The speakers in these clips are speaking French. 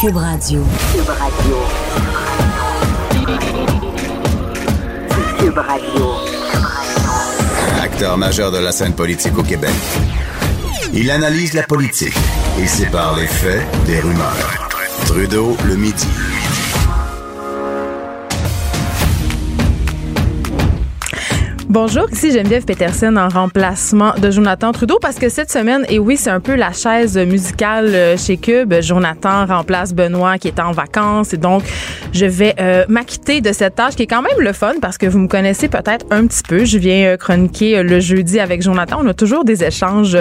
Cube Radio. Cube Radio. Cube Radio. Acteur majeur de la scène politique au Québec. Il analyse la politique et sépare les faits des rumeurs. Trudeau le midi. Bonjour, ici Geneviève Peterson en remplacement de Jonathan Trudeau parce que cette semaine, et oui, c'est un peu la chaise musicale euh, chez Cube. Jonathan remplace Benoît qui est en vacances et donc je vais euh, m'acquitter de cette tâche qui est quand même le fun parce que vous me connaissez peut-être un petit peu. Je viens euh, chroniquer le jeudi avec Jonathan. On a toujours des échanges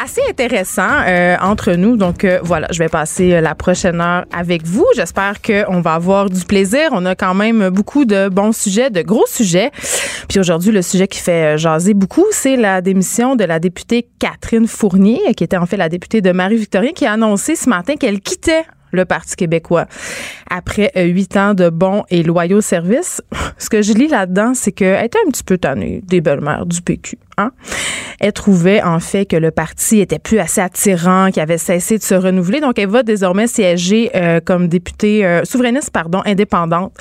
assez intéressants entre nous. Donc voilà, je vais passer la prochaine heure avec vous. J'espère qu'on va avoir du plaisir. On a quand même beaucoup de bons sujets, de gros sujets. Puis aujourd'hui, Le sujet qui fait euh, jaser beaucoup, c'est la démission de la députée Catherine Fournier, qui était en fait la députée de Marie-Victorien, qui a annoncé ce matin qu'elle quittait le Parti québécois. Après euh, huit ans de bons et loyaux services, ce que je lis là-dedans, c'est qu'elle était un petit peu tannée des belles-mères du PQ. Elle trouvait en fait que le parti était plus assez attirant, qu'il avait cessé de se renouveler. Donc, elle va désormais siéger euh, comme députée euh, souverainiste, pardon, indépendante.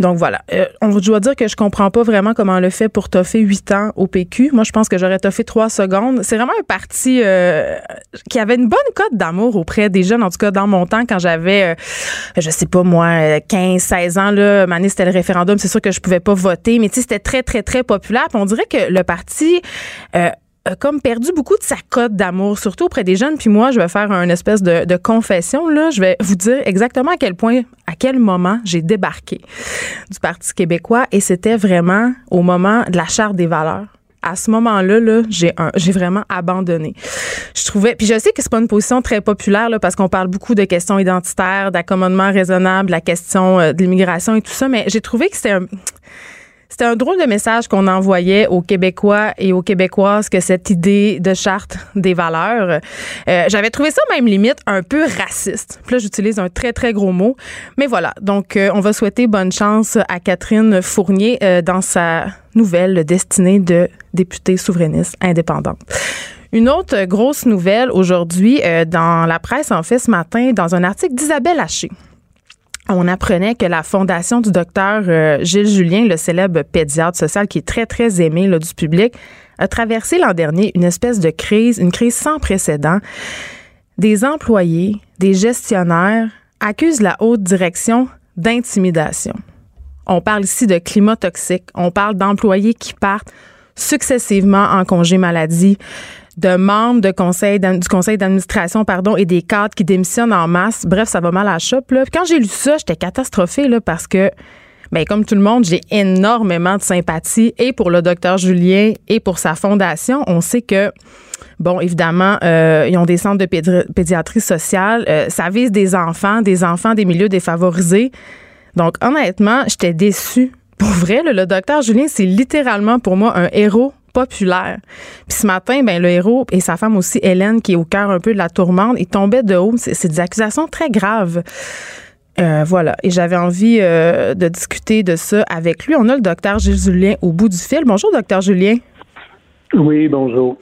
Donc voilà. Euh, on doit dire que je comprends pas vraiment comment elle le fait pour toffer huit ans au PQ. Moi, je pense que j'aurais toffé trois secondes. C'est vraiment un parti qui avait une bonne cote d'amour auprès des jeunes, en tout cas dans mon temps, quand j'avais, je sais pas moi, 15, 16 ans, là, année, c'était le référendum, c'est sûr que je pouvais pas voter, mais tu sais, c'était très, très, très populaire. Puis on dirait que le parti euh, comme perdu beaucoup de sa cote d'amour, surtout auprès des jeunes. Puis moi, je vais faire une espèce de, confession. Là. Je vais vous dire exactement à quel point, à quel moment j'ai débarqué du Parti québécois. Et c'était vraiment au moment de la charte des valeurs à ce moment-là, -là, j'ai j'ai vraiment abandonné. Je trouvais, puis je sais que c'est pas une position très populaire là, parce qu'on parle beaucoup de questions identitaires, d'accommodement raisonnable, la question euh, de l'immigration et tout ça, mais j'ai trouvé que c'était un c'était un drôle de message qu'on envoyait aux Québécois et aux Québécoises que cette idée de charte des valeurs. Euh, J'avais trouvé ça même limite un peu raciste. Là, j'utilise un très, très gros mot. Mais voilà. Donc, euh, on va souhaiter bonne chance à Catherine Fournier euh, dans sa nouvelle destinée de députée souverainiste indépendante. Une autre grosse nouvelle aujourd'hui euh, dans la presse, en fait, ce matin, dans un article d'Isabelle Haché on apprenait que la fondation du docteur euh, Gilles Julien, le célèbre pédiatre social qui est très, très aimé là, du public, a traversé l'an dernier une espèce de crise, une crise sans précédent. Des employés, des gestionnaires accusent la haute direction d'intimidation. On parle ici de climat toxique. On parle d'employés qui partent successivement en congé maladie, de membres du conseil d'administration pardon et des cadres qui démissionnent en masse. Bref, ça va mal à la chope. Là. quand j'ai lu ça, j'étais catastrophée là, parce que ben, comme tout le monde, j'ai énormément de sympathie et pour le docteur Julien et pour sa fondation. On sait que Bon, évidemment, euh, ils ont des centres de pédiatrie sociale. Euh, ça vise des enfants, des enfants des milieux défavorisés. Donc, honnêtement, j'étais déçue. Pour vrai, le docteur Julien, c'est littéralement pour moi un héros populaire. Puis ce matin, ben le héros et sa femme aussi, Hélène, qui est au cœur un peu de la tourmente, ils tombaient de haut. C'est des accusations très graves. Euh, voilà. Et j'avais envie euh, de discuter de ça avec lui. On a le docteur Julien au bout du fil. Bonjour, docteur Julien. Oui, bonjour.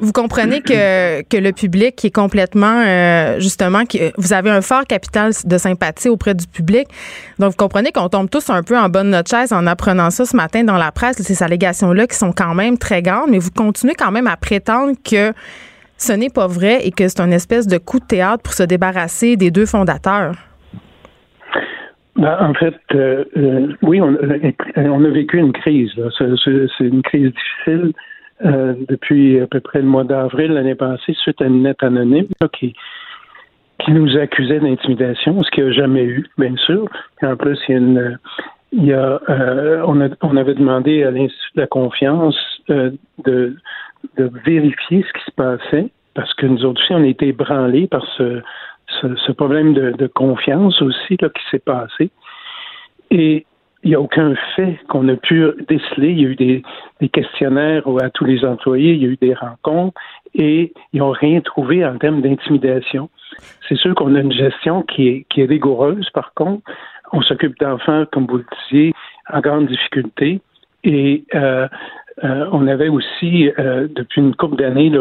Vous comprenez que, que le public qui est complètement, euh, justement, que vous avez un fort capital de sympathie auprès du public. Donc, vous comprenez qu'on tombe tous un peu en bonne notre chaise en apprenant ça ce matin dans la presse, ces allégations-là qui sont quand même très grandes, mais vous continuez quand même à prétendre que ce n'est pas vrai et que c'est une espèce de coup de théâtre pour se débarrasser des deux fondateurs. Ben, en fait, euh, euh, oui, on, on, a vécu une crise. C'est une crise difficile euh, depuis à peu près le mois d'avril l'année passée suite à une lettre anonyme qui, qui nous accusait d'intimidation, ce qu'il n'y a jamais eu, bien sûr. Et en plus, il y a une il y a, euh, on, a, on avait demandé à l'Institut de la confiance euh, de, de vérifier ce qui se passait parce que nous autres aussi, on a été ébranlés par ce, ce, ce problème de, de confiance aussi là, qui s'est passé. Et il n'y a aucun fait qu'on a pu déceler. Il y a eu des, questionnaires à tous les employés, il y a eu des rencontres et ils n'ont rien trouvé en termes d'intimidation. C'est sûr qu'on a une gestion qui est, rigoureuse, par contre. On s'occupe d'enfants, comme vous le disiez, en grande difficulté. Et euh, euh, on avait aussi, euh, depuis une couple d'années,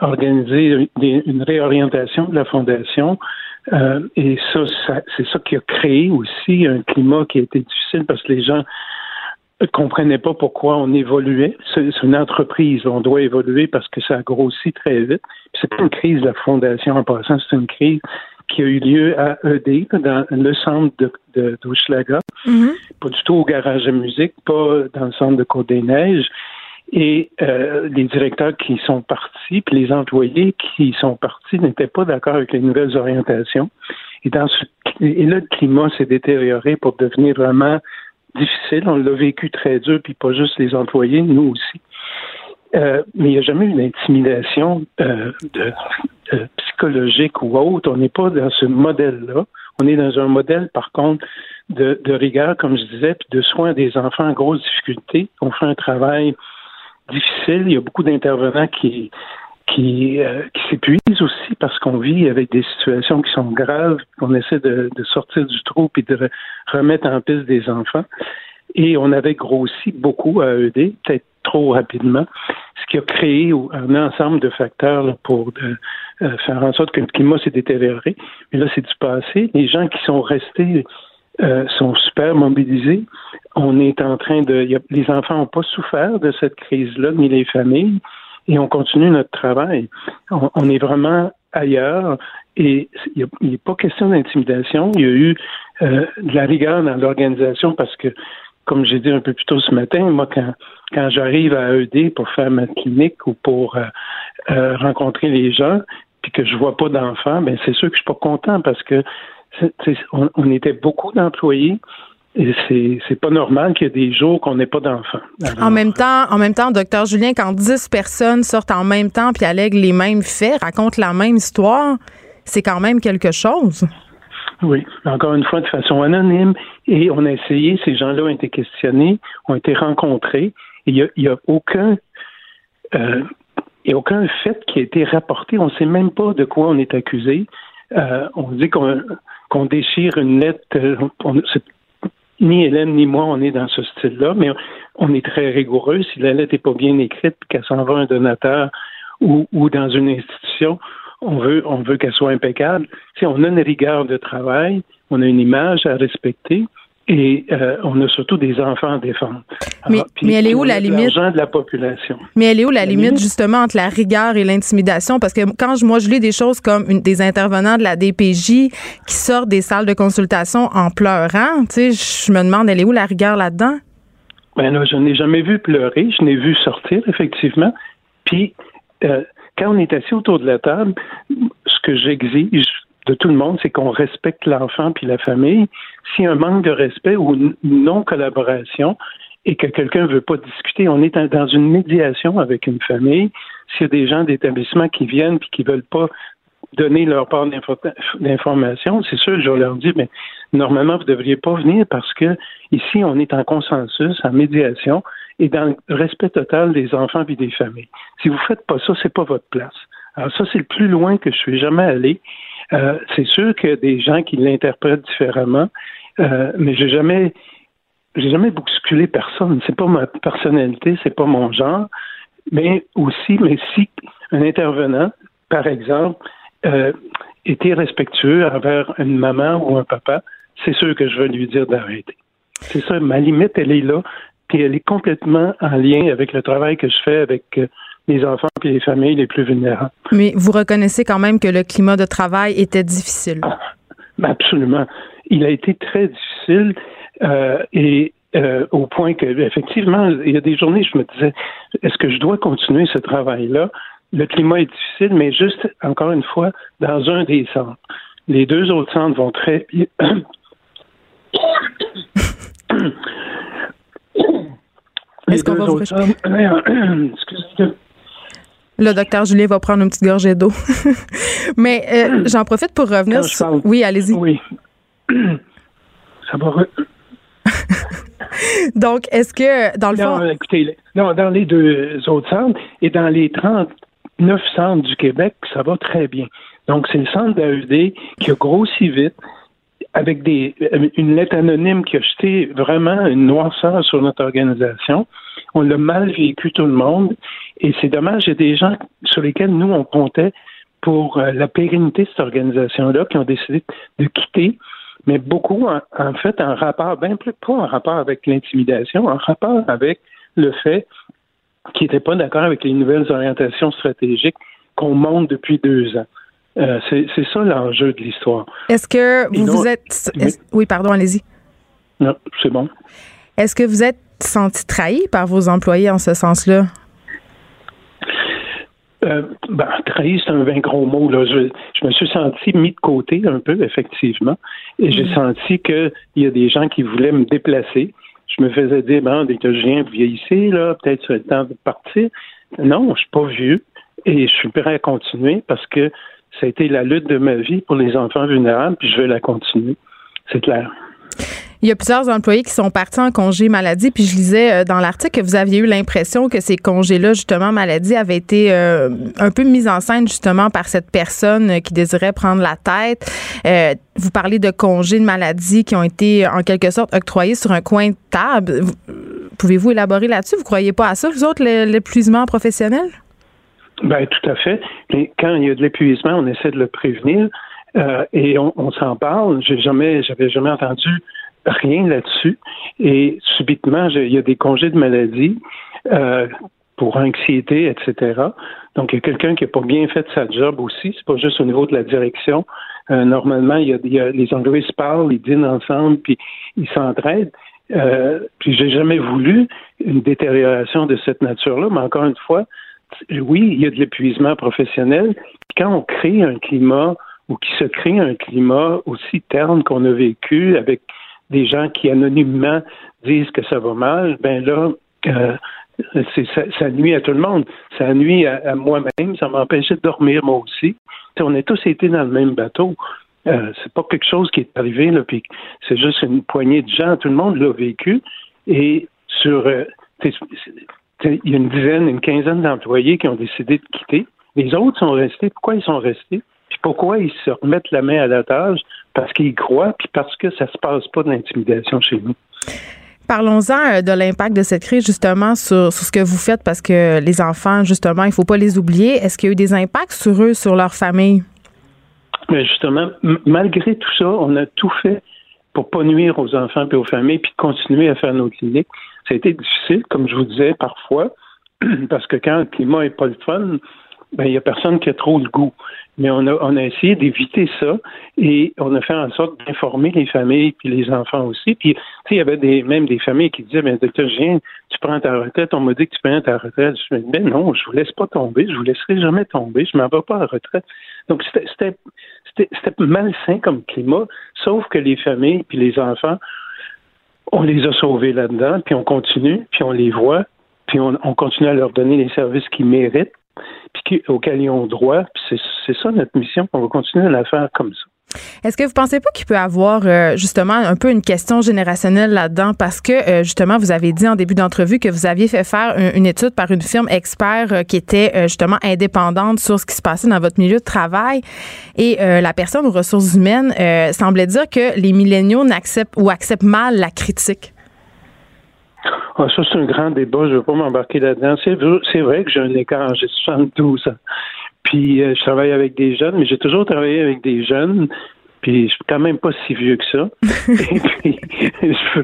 organisé une réorientation de la fondation. Euh, et ça, ça c'est ça qui a créé aussi un climat qui a été difficile parce que les gens comprenaient pas pourquoi on évoluait. C'est une entreprise, on doit évoluer parce que ça a grossi très vite. C'est pas une crise de la fondation en passant, c'est une crise qui a eu lieu à ED, dans le centre de, de d'Hochelaga, Mhm. pas du tout au garage de musique, pas dans le centre de Côte-des-Neiges. Et euh, les directeurs qui sont partis, puis les employés qui sont partis n'étaient pas d'accord avec les nouvelles orientations. Et, dans ce, et là, le climat s'est détérioré pour devenir vraiment difficile. On l'a vécu très dur, puis pas juste les employés, nous aussi. Euh, mais il n'y a jamais eu d'intimidation euh, de, psychologique ou autre. On n'est pas dans ce modèle-là. On est dans un modèle, par contre, de, de rigueur, comme je disais, puis de soins des enfants en grosse difficulté. On fait un travail difficile. Il y a beaucoup d'intervenants qui euh, qui s'épuisent aussi parce qu'on vit avec des situations qui sont graves. On essaie de, sortir du trou puis de re- remettre en piste des enfants. Et on avait grossi beaucoup à ED, peut-être trop rapidement, ce qui a créé un ensemble de facteurs pour euh, euh, faire en sorte que le climat s'est détérioré. Mais là, c'est du passé. Les gens qui sont restés euh, sont super mobilisés. On est en train de. a- les enfants n'ont pas souffert de cette crise-là, ni les familles, et on continue notre travail. On, on est vraiment ailleurs et il a, pas question d'intimidation. Il y a eu euh, de la rigueur dans l'organisation parce que, comme j'ai dit un peu plus tôt ce matin, moi, quand, quand j'arrive à ED pour faire ma clinique ou pour euh, euh, rencontrer les gens, puis que je vois pas d'enfants, ben c'est sûr que je suis pas content parce que on, on était beaucoup d'employés et c'est c'est pas normal qu'il y ait des jours qu'on n'ait pas d'enfants. En même temps, en même temps, docteur Julien, quand 10 personnes sortent en même temps puis allèguent les mêmes faits, racontent la même histoire, c'est quand même quelque chose. Oui, encore une fois, de façon anonyme. Et on a essayé, ces gens-là ont été questionnés, ont été rencontrés. Il n'y a, il y a aucun. euh, il y a aucun fait qui a été rapporté. On ne sait même pas de quoi on est accusé. Euh, on dit qu'on qu'on déchire une lettre. euh, on- ni Hélène ni moi, on est dans ce style-là, mais on est très rigoureux. Si la lettre n'est pas bien écrite, qu'elle s'en va à un donateur ou, ou dans une institution, on veut, on veut qu'elle soit impeccable. Sais, on a une rigueur de travail, on a une image à respecter et euh, on a surtout des enfants à défendre. Mais- puis mais elle est où la limite? De la population. Mais elle est où la, La limite, limite? justement entre la rigueur et l'intimidation? Parce que quand je, moi je lis des choses comme une, des intervenants de la DPJ qui sortent des salles de consultation en pleurant, tu sais, je me demande elle est où la rigueur là-dedans? Ben là, je n'ai jamais vu pleurer, je n'ai vu sortir, effectivement. Puis, euh, quand on est assis autour de la table, ce que j'exige de tout le monde, c'est qu'on respecte l'enfant puis la famille. A un manque de respect ou une non-collaboration et que quelqu'un ne veut pas discuter, on est dans- une médiation avec une famille. S'il y a des gens d'établissement qui viennent puis qui veulent pas donner leur part d'info- d'information, c'est sûr, je leur dis, mais normalement, vous ne devriez pas venir parce que ici, on est en consensus, en médiation et dans le respect total des enfants et des familles. Si vous ne faites pas ça, c'est pas votre place. Alors ça, c'est le plus loin que je suis jamais allé. Euh, c'est sûr qu'il y a des gens qui l'interprètent différemment, euh, mais j'ai jamais j'ai jamais bousculé personne. C'est pas ma personnalité, c'est pas mon genre. Mais aussi, mais si un intervenant, par exemple, euh, était respectueux envers une maman ou un papa, c'est sûr que je vais lui dire d'arrêter. C'est ça, ma limite, elle est là, puis elle est complètement en lien avec le travail que je fais avec euh, les enfants et les familles les plus vulnérables. Mais vous reconnaissez quand même que le climat de travail était difficile. Ben, Absolument. Il a été très difficile euh, et euh, au point que, effectivement, il y a des journées, je me disais, est-ce que je dois continuer ce travail-là? Le climat est difficile, mais juste, encore une fois, dans un des centres. Les deux autres centres vont très bien. Est-ce qu'on va vous autres centres- Excusez-moi. Le docteur Julien va prendre une petite gorgée d'eau. Mais euh, j'en profite pour revenir je parle- Oui, allez-y. Oui. Ça va. re- Donc, est-ce que, dans le Non, fond... écoutez, non, dans les deux autres centres et dans les 39 centres du Québec, ça va très bien. Donc, c'est le centre d'AED qui a grossi vite avec des, une lettre anonyme qui a jeté vraiment une noirceur sur notre organisation. On l'a mal vécu tout le monde et c'est dommage, il y a des gens sur lesquels nous, on comptait pour euh, la pérennité de cette organisation-là qui ont décidé de quitter mais beaucoup, en, en fait, en rapport, bien plus pas en rapport avec l'intimidation, en rapport avec le fait qu'ils n'étaient pas d'accord avec les nouvelles orientations stratégiques qu'on monte depuis deux ans. Euh, c'est ça l'enjeu de l'histoire. Est-ce que vous non- vous êtes... Oui, pardon, allez-y. Non, c'est bon. Est-ce que vous êtes senti trahi par vos employés en ce sens-là? Euh, ben, trahi, c'est un bien gros mot. Là. Je, je me suis senti mis de côté un peu, effectivement, et j'ai senti qu'il y a des gens qui voulaient me déplacer. Je me faisais dire, bon, dès que je viens, vous vieillissez, là, peut-être c'est le temps de partir. Non, je suis pas vieux et je suis prêt à continuer parce que ça a été la lutte de ma vie pour les enfants vulnérables, puis je vais la continuer. C'est clair. Il y a plusieurs employés qui sont partis en congé maladie, puis je lisais euh, dans l'article que vous aviez eu l'impression que ces congés-là, justement, maladie, avaient été euh, un peu mis en scène, justement, par cette personne euh, qui désirait prendre la tête. Vous parlez de congés de maladie qui ont été, en quelque sorte, octroyés sur un coin de table. Vous- Pouvez-vous élaborer là-dessus? Vous croyez pas à ça, vous autres, l'épuisement professionnel? Ben tout à fait. Mais quand il y a de l'épuisement, on essaie de le prévenir euh, et on, on s'en parle. J'ai jamais, j'avais jamais entendu rien là-dessus. Et subitement, il y a des congés de maladie euh, pour anxiété, etc. Donc il y a quelqu'un qui n'a pas bien fait sa job aussi. C'est pas juste au niveau de la direction. Euh, normalement, il y, a, il y a- les employés se parlent, ils dînent ensemble, puis ils s'entraident. Euh, puis j'ai jamais voulu une détérioration de cette nature-là, mais encore une fois, oui, il y a de l'épuisement professionnel. Quand on crée un climat ou qui se crée un climat aussi terne qu'on a vécu avec des gens qui anonymement disent que ça va mal, ben là, euh, ça, nuit à tout le monde. Ça nuit à, moi-même, ça m'empêchait de dormir moi aussi. On a tous été dans le même bateau. Euh, c'est pas quelque chose qui est arrivé, là, puis c'est juste une poignée de gens. Tout le monde l'a vécu. Et sur euh, il y a une dizaine, une quinzaine d'employés qui ont décidé de quitter. Les autres sont restés. Pourquoi ils sont restés? Puis pourquoi ils se remettent la main à la tâche? Parce qu'ils croient, puis parce que ça se passe pas de l'intimidation chez nous. Parlons-en euh, de l'impact de cette crise justement sur, sur ce que vous faites parce que les enfants, justement, il faut pas les oublier. Est-ce qu'il y a eu des impacts sur eux, sur leur famille? Mais justement, malgré tout ça, on a tout fait pour pas nuire aux enfants et aux familles, puis continuer à faire nos cliniques. Ça a été difficile, comme je vous disais, parfois, parce que quand le climat est pas le fun, ben il y a personne qui a trop le goût. Mais on a, essayé d'éviter ça et on a fait en sorte d'informer les familles puis les enfants aussi. Puis, il y avait même des familles qui disaient, ben, docteur tu prends ta retraite, on m'a dit que tu prends ta retraite. Je me dis, ben non, je vous laisse pas tomber, je vous laisserai jamais tomber, je m'en vais pas à la retraite. Donc, c'était malsain comme climat, sauf que les familles puis les enfants, on les a sauvés là-dedans, puis on continue, puis on les voit, puis on, on continue à leur donner les services qu'ils méritent, puis auxquels ils ont droit. Puis c'est, c'est ça notre mission. On va continuer à la faire comme ça. Est-ce que vous pensez pas qu'il peut y avoir euh, justement un peu une question générationnelle là-dedans? Parce que euh, justement vous avez dit en début d'entrevue que vous aviez fait faire un- une étude par une firme expert euh, qui était justement indépendante sur ce qui se passait dans votre milieu de travail et la personne aux ressources humaines semblait dire que les milléniaux n'acceptent ou acceptent mal la critique. Ah, ça, c'est un grand débat. Je ne veux pas m'embarquer là-dedans. C'est vrai que j'ai un écart. J'ai 72 ans. Puis, euh, je travaille avec des jeunes, mais j'ai toujours travaillé avec des jeunes. Puis, je suis quand même pas si vieux que ça. Et puis, je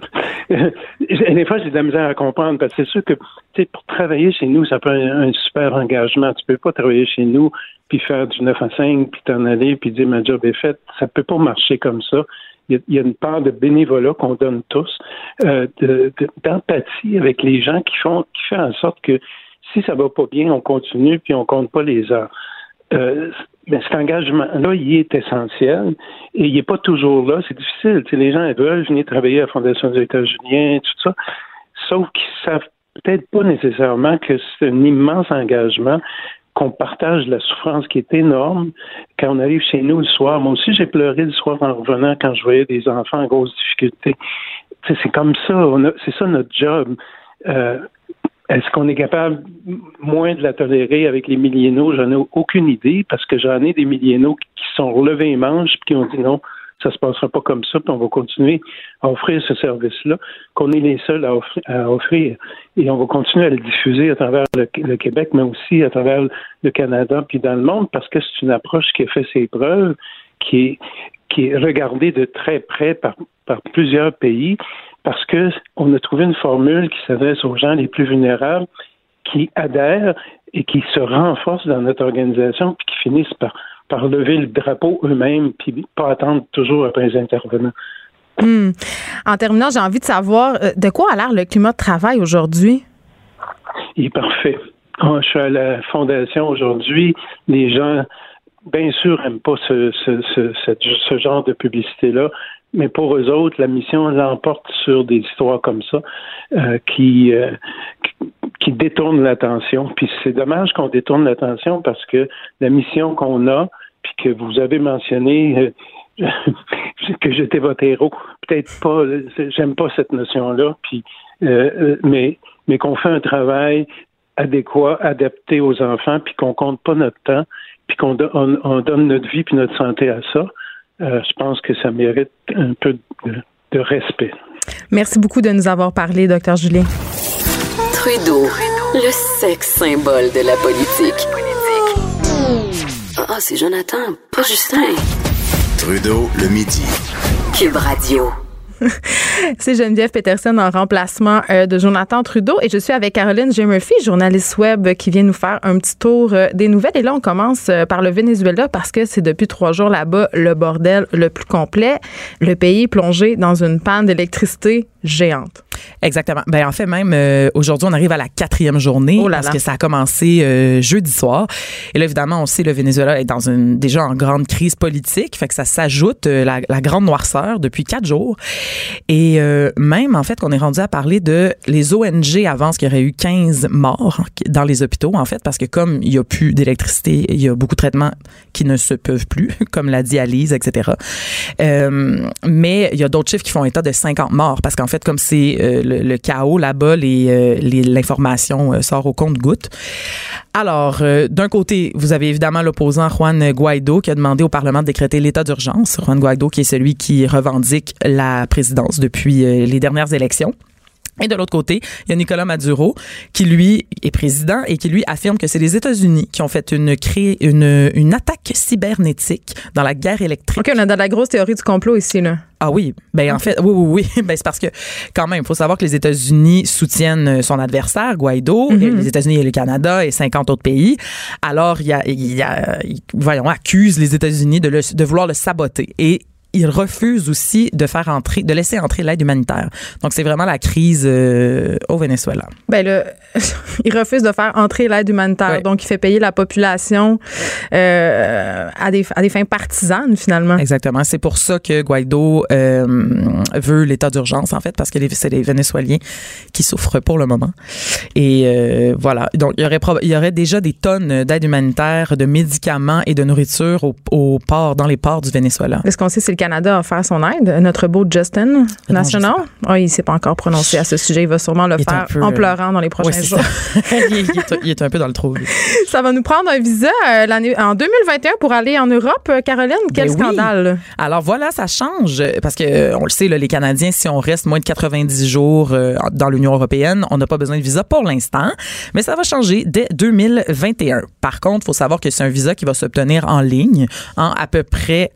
des fois, j'ai de la misère à comprendre parce que c'est sûr que, tu sais, pour travailler chez nous, ça peut être un, un super engagement. Tu peux pas travailler chez nous puis faire du 9 à 5 puis t'en aller puis dire ma job est faite. Ça peut pas marcher comme ça. Il y a, il y a une part de bénévolat qu'on donne tous, euh, de- de- d'empathie avec les gens qui font, qui fait en sorte que si ça va pas bien, on continue puis on compte pas les heures. Euh, mais cet engagement-là, il est essentiel et il n'est pas toujours là. C'est difficile. Les gens veulent venir travailler à la Fondation des États-Unis, tout ça, sauf qu'ils savent peut-être pas nécessairement que c'est un immense engagement qu'on partage la souffrance qui est énorme quand on arrive chez nous le soir. Moi aussi, j'ai pleuré le soir en revenant quand je voyais des enfants en grosse difficulté. C'est comme ça, c'est ça notre job. Euh, est-ce qu'on est capable moins de la tolérer avec les millénaux? J'en ai aucune idée parce que j'en ai des millénaux qui sont relevés les manches et qui ont dit non, ça se passera pas comme ça, puis on va continuer à offrir ce service-là, qu'on est les seuls à offrir, Et on va continuer à le diffuser à travers le, Québec, mais aussi à travers le Canada, puis dans le monde, parce que c'est une approche qui a fait ses preuves, qui est, qui est regardée de très près par, par plusieurs pays, parce que on a trouvé une formule qui s'adresse aux gens les plus vulnérables, qui adhèrent et qui se renforcent dans notre organisation, puis qui finissent par par lever le drapeau eux-mêmes, puis pas attendre toujours après les intervenants. Hmm. En terminant, j'ai envie de savoir euh, de quoi a l'air le climat de travail aujourd'hui? Il est parfait. Ah, je suis à la fondation aujourd'hui. Les gens, bien sûr, n'aiment pas ce, ce, genre de publicité-là, mais pour eux autres, la mission l'emporte sur des histoires comme ça euh, qui, euh, qui détournent l'attention. Puis c'est dommage qu'on détourne l'attention parce que la mission qu'on a, puis que vous avez mentionné euh, que j'étais votre héros, peut-être pas, j'aime pas cette notion-là, puis mais mais qu'on fait un travail adéquat, adapté aux enfants, puis qu'on compte pas notre temps, puis qu'on on donne notre vie puis notre santé à ça. Euh, je pense que ça mérite un peu de, respect. Merci beaucoup de nous avoir parlé, docteur Julien. Trudeau, le sexe symbole de la politique. Ah, c'est Jonathan, pas Justin. Trudeau, le midi. Cube Radio. C'est Geneviève Peterson en remplacement euh, de Jonathan Trudeau et je suis avec Caroline J. Murphy, journaliste web qui vient nous faire un petit tour euh, des nouvelles. Et là, on commence euh, par le Venezuela parce que c'est depuis trois jours là-bas le bordel le plus complet. Le pays plongé dans une panne d'électricité géante. Exactement. Ben en fait même euh, aujourd'hui on arrive à la quatrième journée oh parce que ça a commencé euh, jeudi soir. Et là évidemment on sait le Venezuela est dans une déjà en grande crise politique, fait que ça s'ajoute euh, la, la, grande noirceur depuis quatre jours. Et même en fait qu'on est rendu à parler de les ONG avancent qu'il y aurait eu 15 morts dans les hôpitaux en fait parce que comme il y a plus d'électricité, il y a beaucoup de traitements qui ne se peuvent plus comme la dialyse etc. mais il y a d'autres chiffres qui font état de 50 morts parce qu'en fait comme c'est le, chaos là-bas, euh, l'information euh, sort au compte-goutte. Alors, euh, d'un côté, vous avez évidemment l'opposant Juan Guaido qui a demandé au Parlement de décréter l'état d'urgence. Juan Guaido qui est celui qui revendique la présidence depuis les dernières élections. Et de l'autre côté, il y a Nicolas Maduro qui lui est président et qui lui affirme que c'est les États-Unis qui ont fait une une, une attaque cybernétique dans la guerre électrique. OK, on a dans la grosse théorie du complot ici là. Ah oui, ben en fait, oui, oui, oui. Ben c'est parce que quand même, il faut savoir que les États-Unis soutiennent son adversaire, Guaido, et mm-hmm. les États-Unis et le Canada et 50 autres pays. Alors, il y a, il y a voyons, accuse les États-Unis de, de vouloir le saboter. Et il refuse aussi de faire entrer, de laisser entrer l'aide humanitaire. Donc, c'est vraiment la crise euh, au Venezuela. Ben le, il refuse de faire entrer l'aide humanitaire. Donc, il fait payer la population euh, à, des, à des fins partisanes, finalement. Exactement. C'est pour ça que Guaido euh, veut l'état d'urgence, en fait, parce que c'est les Vénézuéliens qui souffrent pour le moment. Et voilà. Donc, il y aurait, il y aurait déjà des tonnes d'aide humanitaire, de médicaments et de nourriture au, au port, dans les ports du Venezuela. Est-ce qu'on sait c'est le Canada a offert son aide. Notre beau Justin National. Oh, il ne s'est pas encore prononcé à ce sujet. Il va sûrement le faire en euh, pleurant dans les prochains jours. il, est, un peu dans le trou. Ça va nous prendre un visa euh, l'année en 2021 pour aller en Europe. Euh, Caroline, quel ben scandale? Alors voilà, ça change parce que on le sait, les Canadiens, si on reste moins de 90 jours dans l'Union européenne, on n'a pas besoin de visa pour l'instant. Mais ça va changer dès 2021. Par contre, il faut savoir que c'est un visa qui va s'obtenir en ligne en à peu près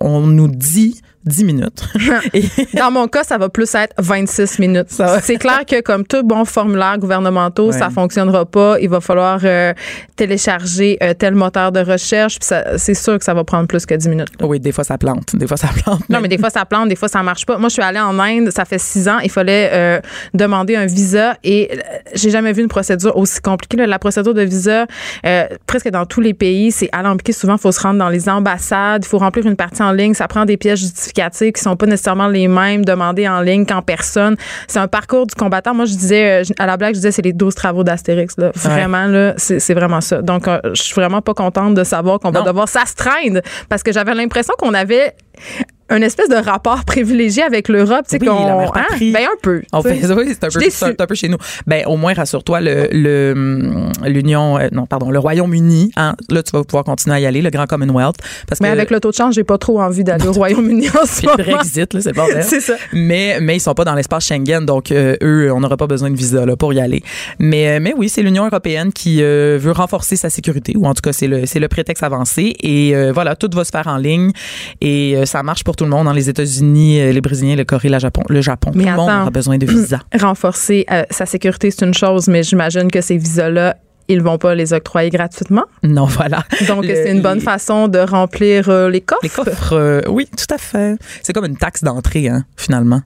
on nous dit 10 minutes. Dans mon cas, ça va plus être 26 minutes. C'est clair que comme tout bon formulaire gouvernementaux, ça fonctionnera pas. Il va falloir euh, télécharger euh, tel moteur de recherche. C'est sûr que ça va prendre plus que 10 minutes. Oui, des fois ça plante. Des fois ça plante. Non, mais des fois ça plante, des fois ça marche pas. Moi, je suis allée en Inde, ça fait 6 ans. Il fallait euh, demander un visa et j'ai jamais vu une procédure aussi compliquée. La procédure de visa, presque dans tous les pays, c'est alambiqué. Souvent, il faut se rendre dans les ambassades, il faut remplir une partie en ligne, ça prend des pièces justificatives significatives qui sont pas nécessairement les mêmes demandées en ligne qu'en personne. C'est un parcours du combattant. Moi, je disais, euh, à la blague, je disais, c'est les 12 travaux d'Astérix. Là. Vraiment, là, c'est c'est vraiment ça. Donc, euh, je suis vraiment pas contente de savoir qu'on va devoir s'astreindre parce que j'avais l'impression qu'on avait un espèce de rapport privilégié avec l'Europe. tu sais, Oui, qu'on- hein? Ben, un peu. On fait, oui, c'est un, peu, un- peu chez nous. Ben, au moins, rassure-toi, le, le, hum, l'Union, euh, non, pardon, le Royaume-Uni, hein, là, tu vas pouvoir continuer à y aller, le Grand Commonwealth. Parce Mais que avec le taux de change, j'ai pas trop envie d'aller au Royaume-Uni en ce le moment. Brexit, là, c'est le bordel. C'est ça. Mais, mais ils sont pas dans l'espace Schengen, donc euh, eux, on n'aura pas besoin de visa là, pour y aller. Mais, euh, mais oui, c'est l'Union européenne qui euh, veut renforcer sa sécurité, ou en tout cas, c'est le, c'est le prétexte avancé. Et voilà, tout va se faire en ligne. Et ça marche pour tout le monde. Dans les États-Unis, euh, les Brésiliens, le Corée, le Japon. Le Japon. Mais tout le monde aura besoin de visa. Renforcer euh, sa sécurité, c'est une chose, mais j'imagine que ces visas-là, ils vont pas les octroyer gratuitement. non, voilà. Donc, c'est une bonne les- façon de remplir euh, les coffres. Les coffres, euh, oui, tout à fait. C'est comme une taxe d'entrée, hein, finalement.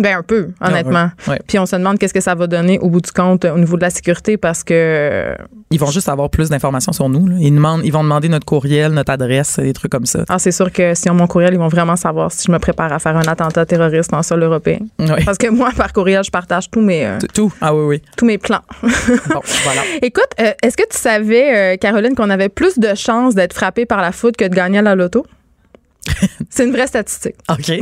Ben, un peu, honnêtement. Ah ouais, ouais. Puis on se demande qu'est-ce que ça va donner au bout du compte euh, au niveau de la sécurité parce que euh, Ils vont juste avoir plus d'informations sur nous. là. Ils, demandent, ils vont demander notre courriel, notre adresse, des trucs comme ça. ah, c'est sûr que si on mon courriel, ils vont vraiment savoir si je me prépare à faire un attentat terroriste en sol européen. Oui. Parce que moi, par courriel, je partage tous mes, euh, Tout. Ah oui, oui. tous mes plans. Bon, voilà. Écoute, euh, est-ce que tu savais, euh, Caroline, qu'on avait plus de chances d'être frappé par la foudre que de gagner à la loto? c'est une vraie statistique. OK.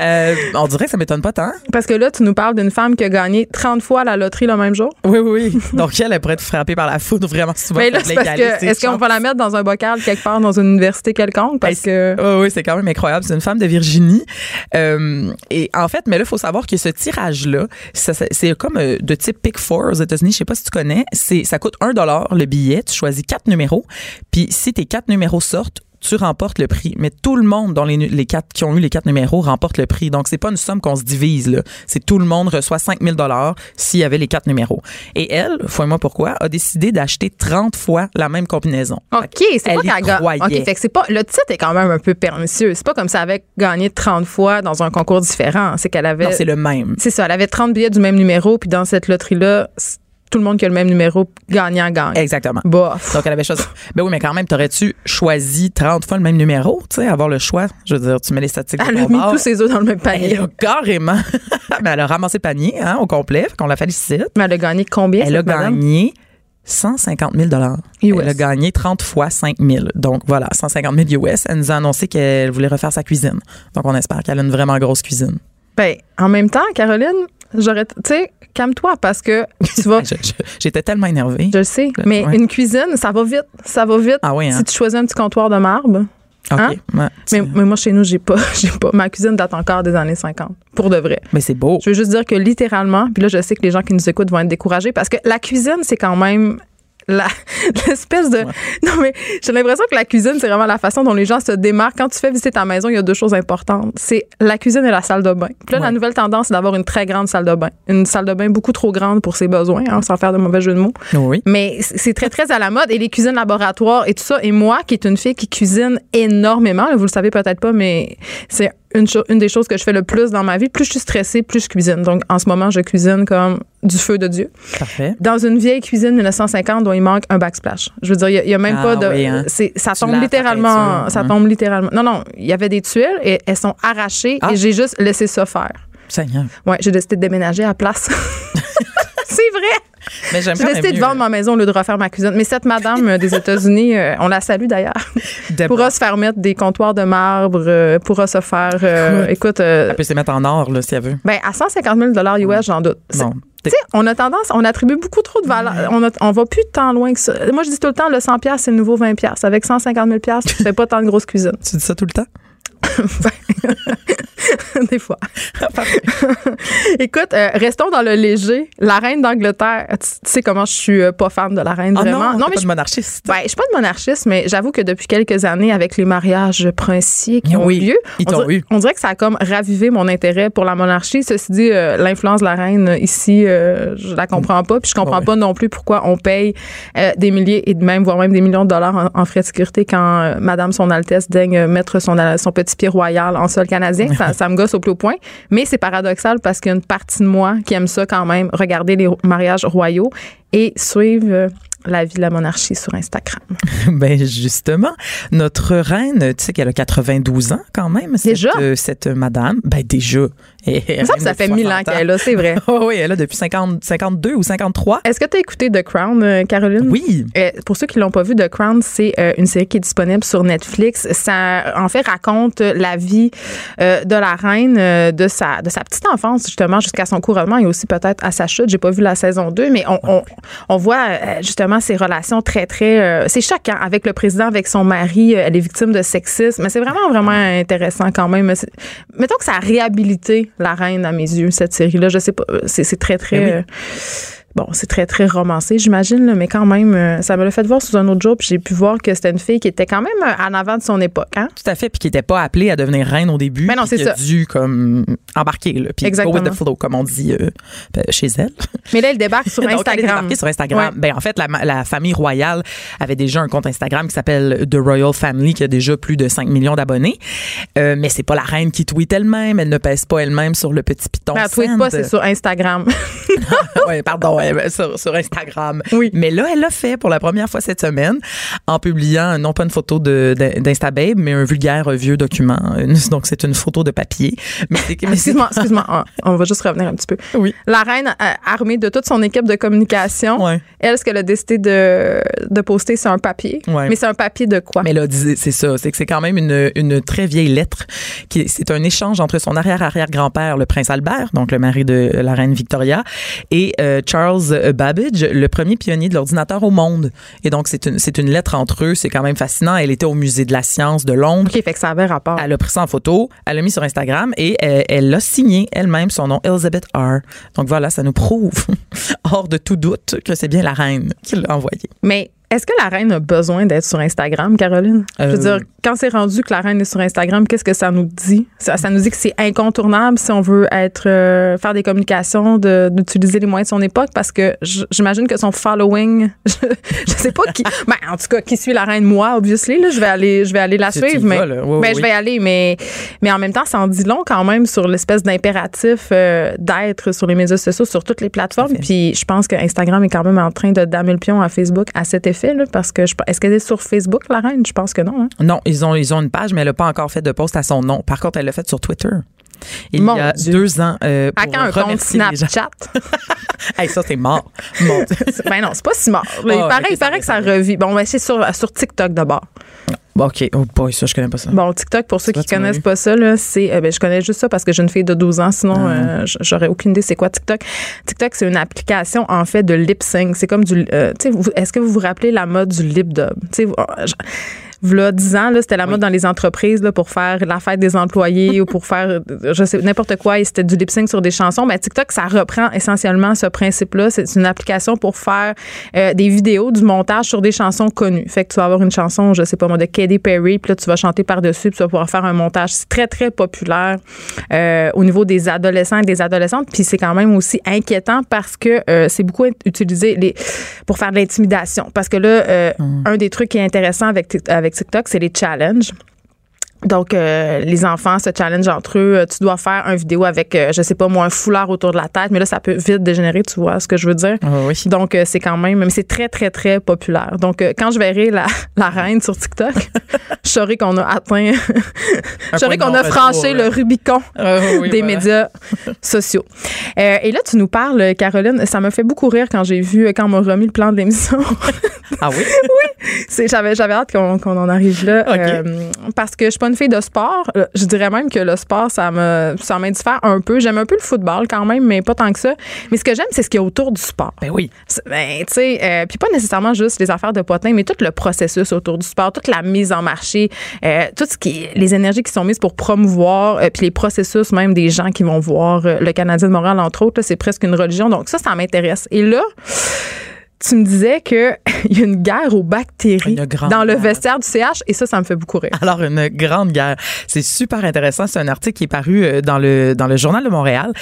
Euh, on dirait que ça m'étonne pas tant. Parce que là, tu nous parles d'une femme qui a gagné 30 fois la loterie le même jour. Oui, oui, oui. Donc, elle, elle pourrait être frappée par la foudre vraiment souvent. Mais là, Fait c'est parce que est-ce qu'on va la mettre dans un bocal quelque part dans une université quelconque? Parce que. Oui, oui, c'est quand même incroyable. C'est une femme de Virginie. Euh, et en fait, mais là, il faut savoir que ce tirage-là, c'est comme euh, de type Pick Four aux États-Unis. Je sais pas si tu connais. C'est, ça coûte un dollar le billet. Tu choisis quatre numéros. Puis si tes quatre numéros sortent, tu remportes le prix. Mais tout le monde dans les, les quatre qui ont eu les quatre numéros remporte le prix. Donc c'est pas une somme qu'on se divise là. C'est tout le monde reçoit 5000 dollars s'il y avait les quatre numéros. Et elle, fouille-moi pourquoi, a décidé d'acheter 30 fois la même combinaison. OK, c'est Elle pas qu'elle. OK, fait que c'est pas. Le titre est quand même un peu pernicieux. C'est pas comme ça avait gagné 30 fois dans un concours différent. C'est qu'elle avait. Non, c'est le même. C'est ça, elle avait 30 billets du même numéro, puis dans cette loterie-là, c'est- tout le monde qui a le même numéro, gagnant gagne. Exactement. Bof. Donc, elle avait choisi. Ben oui, mais quand même, t'aurais-tu choisi 30 fois le même numéro, tu sais, avoir le choix? Je veux dire, tu mets les statistiques Elle a mis bord. tous ses œufs dans le même panier. Elle a carrément. mais elle a ramassé le panier, hein, au complet. Fait qu'on la félicite. Mais elle a gagné combien, Elle a madame? gagné 150 000 US. Elle a gagné 30 fois 5 000. Donc, voilà, 150 000 US. Elle nous a annoncé qu'elle voulait refaire sa cuisine. Donc, on espère qu'elle a une vraiment grosse cuisine. Ben, en même temps, Caroline, j'aurais. Tu sais, calme-toi parce que tu vas. J'étais tellement énervée. Je le sais, mais Ouais. une cuisine, ça va vite. Ça va vite. Ah oui, hein? Si tu choisis un petit comptoir de marbre. OK. hein? Ouais, Mais, mais moi, chez nous, j'ai pas, j'ai pas. Ma cuisine date encore des années 50. Pour de vrai. mais c'est beau. Je veux juste dire que littéralement, puis là, je sais que les gens qui nous écoutent vont être découragés parce que la cuisine, c'est quand même l'espèce de. Non, mais j'ai l'impression que la cuisine, c'est vraiment la façon dont les gens se démarquent. Quand tu fais visiter ta maison, il y a deux choses importantes. C'est la cuisine et la salle de bain. Puis là, la nouvelle tendance, c'est d'avoir une très grande salle de bain. Une salle de bain beaucoup trop grande pour ses besoins, hein, sans faire de mauvais jeu de mots. Oui. Mais c'est très, très à la mode. Et les cuisines laboratoires et tout ça. Et moi, qui est une fille qui cuisine énormément, vous le savez peut-être pas, mais c'est une, une des choses que je fais le plus dans ma vie. Plus je suis stressée, plus je cuisine. Donc, en ce moment, je cuisine comme du feu de Dieu. Parfait. Dans une vieille cuisine 1950 dont il manque un backsplash. Je veux dire, il y a- même Ah pas de. oui, hein. ça tombe littéralement. ça hein. tombe littéralement. Non, non, il y avait des tuiles et elles sont arrachées Ah. et j'ai juste laissé ça faire. Seigneur. Ouais, j'ai décidé de déménager à la place. c'est vrai! Mais j'aime J'ai décidé de vendre ma maison au lieu de refaire ma cuisine. Mais cette madame euh, des États-Unis, euh, on la salue d'ailleurs, pourra se faire mettre des comptoirs de marbre, euh, pourra se faire. euh, écoute, Elle peut se mettre en or, là, si elle veut. ben, à 150 000 US, j'en doute. Bon. Tu sais, on a tendance, on attribue beaucoup trop de valeur. On, a- on va plus tant loin que ça. Moi, je dis tout le temps, le 100 c'est le nouveau 20 Avec 150 000 tu fais pas tant de grosses cuisines. Tu dis ça tout le temps? Des fois. Écoute, euh, restons dans le léger. La reine d'Angleterre, tu, sais comment je suis euh, pas fan de la reine, Ah vraiment? non, non, mais pas je de monarchiste. Ben, je suis pas de monarchiste, mais j'avoue que depuis quelques années, avec les mariages princiers qui ont Oui, eu lieu, ils on t'ont dirait, eu. on dirait que ça a comme ravivé mon intérêt pour la monarchie. Ceci dit, euh, l'influence de la reine ici, je la comprends pas. Puis je comprends Ouais. pas non plus pourquoi on paye des milliers et de même, voire même des millions de dollars en, en frais de sécurité quand Madame Son Altesse daigne mettre son, son petit royal en sol canadien. Ça, ça me gosse au plus haut point. Mais c'est paradoxal parce qu'il y a une partie de moi qui aime ça quand même, regarder les mariages royaux et suivre euh, la vie de la monarchie sur Instagram. ben justement, notre reine, tu sais qu'elle a 92 ans quand même. Cette, Déjà? euh, cette madame, ben déjà. Et- Ça, ça fait 1000 ans 60 qu'elle est là, c'est vrai. Oh oui, elle a depuis 50, 52 ou 53. Est-ce que tu as écouté The Crown, euh, Caroline? Oui. Euh, pour ceux qui l'ont pas vu, The Crown, c'est euh, une série qui est disponible sur Netflix. Ça, en fait, raconte la vie euh, de la reine, de sa de sa petite enfance justement jusqu'à son couronnement et aussi peut-être à sa chute. J'ai pas vu la saison 2, mais on, on, on voit justement ses relations très très. c'est choquant avec le président, avec son mari. elle est victime de sexisme, mais c'est vraiment vraiment intéressant quand même. Mettons que ça a réhabilité la reine à mes yeux cette série-là. Je sais pas, euh, c'est très très. Ben oui. euh, Bon, c'est très, très romancé, j'imagine, mais quand même, euh, ça me l'a fait voir sous un autre jour, puis j'ai pu voir que c'était une fille qui était quand même euh, en avant de son époque. Hein? Tout à fait, puis qui n'était pas appelée à devenir reine au début. Mais non, puis c'est qui a ça. dû comme embarquer, là, puis go with the flow, comme on dit euh, chez elle. Mais là, elle débarque sur Donc, elle est Instagram. sur Instagram. Ouais. Ben, en fait, la, la famille royale avait déjà un compte Instagram qui s'appelle The Royal Family, qui a déjà plus de 5 millions d'abonnés. Euh, mais c'est pas la reine qui tweet elle-même. Elle ne pèse pas elle-même sur le petit piton. Mais elle tweet pas, c'est sur Instagram. ouais, pardon, ouais, ben, sur, sur Instagram. Oui. Mais là, elle l'a fait pour la première fois cette semaine en publiant non pas une photo d'Instababe, mais un vulgaire vieux document. Donc, c'est une photo de papier. C'est- excuse-moi, excuse-moi. Ah, On va juste revenir un petit peu. Oui. La reine, euh, armée de toute son équipe de communication, Ouais. elle, ce qu'elle a décidé de, de poster, c'est un papier. Ouais. Mais c'est un papier de quoi? Mais là, c'est ça, c'est que c'est quand même une, une très vieille lettre. Qui, c'est un échange entre son arrière-arrière-grand-père, le prince Albert, donc le mari de la reine Victoria, et euh, Charles Babbage, le premier pionnier de l'ordinateur au monde. Et donc, c'est une, c'est une lettre entre eux. C'est quand même fascinant. Elle était au musée de la science de Londres. OK, fait que ça avait rapport. Elle a pris ça en photo, elle l'a mis sur Instagram et euh, elle l'a signé elle-même son nom Elizabeth R. Donc voilà, ça nous prouve hors de tout doute que c'est bien la reine qui l'a envoyé. Mais est-ce que la reine a besoin d'être sur Instagram, Caroline? Je veux Euh, dire, quand c'est rendu que la reine est sur Instagram, qu'est-ce que ça nous dit? Ça, ça nous dit que c'est incontournable si on veut être euh, faire des communications, de- d'utiliser les moyens de son époque, parce que j'imagine que son following, je, je sais pas qui, ben, en tout cas, qui suit la reine, moi, obviously, là, je vais aller, je vais aller la suivre, mais vas, là. Oui, ben, oui, je vais y aller, mais, mais en même temps, ça en dit long quand même sur l'espèce d'impératif euh, d'être sur les médias sociaux, sur toutes les plateformes. Puis je pense que Instagram est quand même en train de damer le pion à Facebook à cet effet, là, parce que je, est-ce qu'elle est sur Facebook, la reine? Je pense que non. hein. Non, ils ont, ils ont une page, mais elle n'a pas encore fait de post à son nom. Par contre, elle l'a fait sur Twitter. Il Mon y a Dieu. deux ans. Euh, À quand un compte. Snapchat? Hey, ça, c'est mort. Mon Dieu. ben non, c'est pas si mort. Il Ah, paraît, ok, il paraît ça que ça revit. Bon, ben, c'est sur, sur TikTok d'abord. Bon, OK. Oh boy, ça, je connais pas ça. Bon, TikTok, pour ceux qui connaissent pas ça, là, c'est, euh, ben, je connais juste ça parce que j'ai une fille de 12 ans, sinon, Ah. euh, j'aurais aucune idée c'est quoi TikTok. TikTok, c'est une application, en fait, de lip sync. C'est comme du, euh, tu sais, vous- est-ce que vous vous rappelez la mode du lip dub? Tu sais, V'là 10 ans, là, c'était la mode dans les entreprises là, pour faire la fête des employés ou pour faire, je sais, n'importe quoi. Et c'était du lip sync sur des chansons. Ben, TikTok, ça reprend essentiellement ce principe-là. C'est une application pour faire euh, des vidéos, du montage sur des chansons connues. Fait que tu vas avoir une chanson, je sais pas moi, de Katy Perry, puis là, tu vas chanter par-dessus, puis tu vas pouvoir faire un montage. C'est très, très populaire euh, au niveau des adolescents et des adolescentes. Puis c'est quand même aussi inquiétant parce que euh, c'est beaucoup utilisé les, pour faire de l'intimidation. Parce que là, euh, un des trucs qui est intéressant avec, Tik- avec TikTok, c'est les challenges. Donc, euh, les enfants se challenge entre eux. Euh, Tu dois faire une vidéo avec, euh, je sais pas moi, un foulard autour de la tête, mais là, ça peut vite dégénérer, tu vois ce que je veux dire? Ah oui. Donc, euh, c'est quand même, mais c'est très, très, très populaire. Donc, quand je verrai la, la reine sur TikTok, je saurai qu'on a atteint, je saurai qu'on a franchi le Rubicon Ah oui, des voilà. médias sociaux. Et là, tu nous parles, Caroline, ça m'a fait beaucoup rire quand j'ai vu, quand on m'a remis le plan de l'émission. Ah oui? C'est- J'avais, j'avais hâte qu'on, qu'on en arrive là. Parce que je pas une fille de sport. Euh, Je dirais même que le sport, ça me, ça m'indiffère un peu. J'aime un peu le football quand même, mais pas tant que ça. Mais ce que j'aime, c'est ce qu'il y a autour du sport. Ben oui. Ben, tu sais, euh, puis pas nécessairement juste les affaires de potin, mais tout le processus autour du sport, toute la mise en marché, euh, tout ce qui, les énergies qui sont mises pour promouvoir, euh, puis les processus même des gens qui vont voir le Canadien de Montréal entre autres, c'est presque une religion. Donc ça, ça m'intéresse. Et là. Tu me disais qu'il y a une guerre aux bactéries dans le guerre. vestiaire du CH et ça, ça me fait beaucoup rire. Alors, une grande guerre. C'est super intéressant. C'est un article qui est paru euh, dans le, dans le Journal de Montréal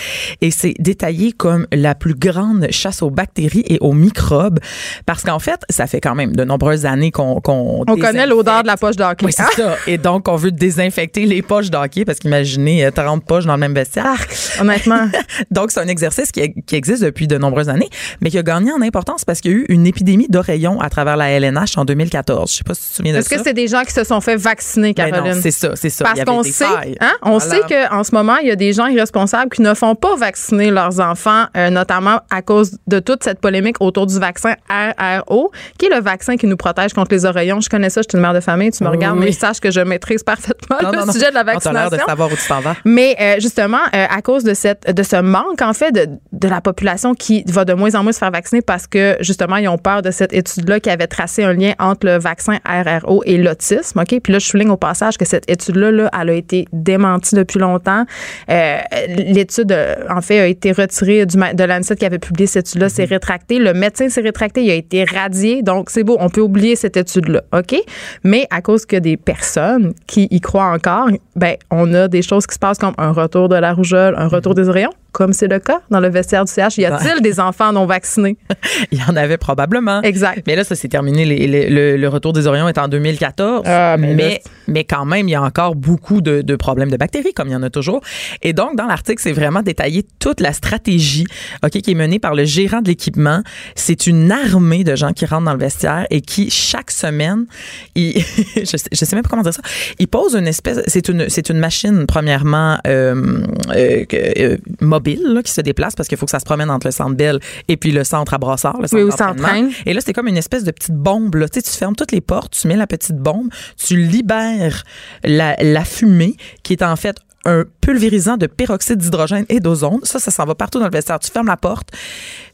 et c'est détaillé comme la plus grande chasse aux bactéries et aux microbes parce qu'en fait, ça fait quand même de nombreuses années qu'on qu'on On connaît l'odeur de la poche de hockey. Oui, c'est hein? ça. Et donc, on veut désinfecter les poches d'hockey parce qu'imaginez euh, 30 poches dans le même vestiaire. Arc, honnêtement. Donc, c'est un exercice qui, qui existe depuis de nombreuses années, mais qui a gagné en importance parce qu'il y a eu une épidémie d'oreillons à travers la LNH en 2014. Je sais pas si tu te souviens de Est-ce ça. que c'est des gens qui se sont fait vacciner, Ben Caroline? non, c'est ça, c'est ça. Parce qu'on sait, hein, on sait qu'en ce moment, il y a des gens irresponsables qui ne font pas vacciner leurs enfants, euh, notamment à cause de toute cette polémique autour du vaccin RRO, qui est le vaccin qui nous protège contre les oreillons. Je connais ça, je suis une mère de famille, tu me Oui, regardes, mais sache que je maîtrise parfaitement Non, le non, non. sujet de la vaccination. de savoir où tu t'en vas. Mais euh, justement, euh, à cause de cette de ce manque en fait de, de la population qui va de moins en moins se faire vacciner parce que justement ils ont peur de cette étude-là qui avait tracé un lien entre le vaccin RRO et l'autisme. Ok, puis là je souligne au passage que cette étude-là, là, elle a été démentie depuis longtemps. Euh, L'étude euh, en fait a été retirée du de l'ANSET qui avait publié cette étude-là, c'est rétracté. Le médecin s'est rétracté, il a été radié, donc c'est beau, on peut oublier cette étude-là. Ok, mais à cause que des personnes qui y croient encore, ben on a des choses qui se passent comme un retour de la rougeole, un retour des rayons, comme c'est le cas dans le vestiaire du CH. Y a-t-il des enfants non vaccinés? Il y en avait probablement. Exact. Mais là, ça s'est terminé. Les- les- le, le retour des Orions est en 2014. Ah, mais mais, quand même, il y a encore beaucoup de, de problèmes de bactéries, comme il y en a toujours. Et donc, dans l'article, c'est vraiment détaillé toute la stratégie ok, qui est menée par le gérant de l'équipement. C'est une armée de gens qui rentrent dans le vestiaire et qui, chaque semaine, ils, je, sais, je sais même pas comment dire ça, ils posent une espèce... C'est une, une machine, premièrement, euh, euh, euh, mobile, là, qui se déplace parce qu'il faut que ça se promène entre le centre Bell et puis le centre à Brossard, le centre Oui. Et là, c'était comme une espèce de petite bombe. Là. Tu, sais, tu fermes toutes les portes, tu mets la petite bombe, tu libères la, la fumée qui est en fait un pulvérisant de peroxyde d'hydrogène et d'ozone. Ça, ça s'en va partout dans le vestiaire. Tu fermes la porte,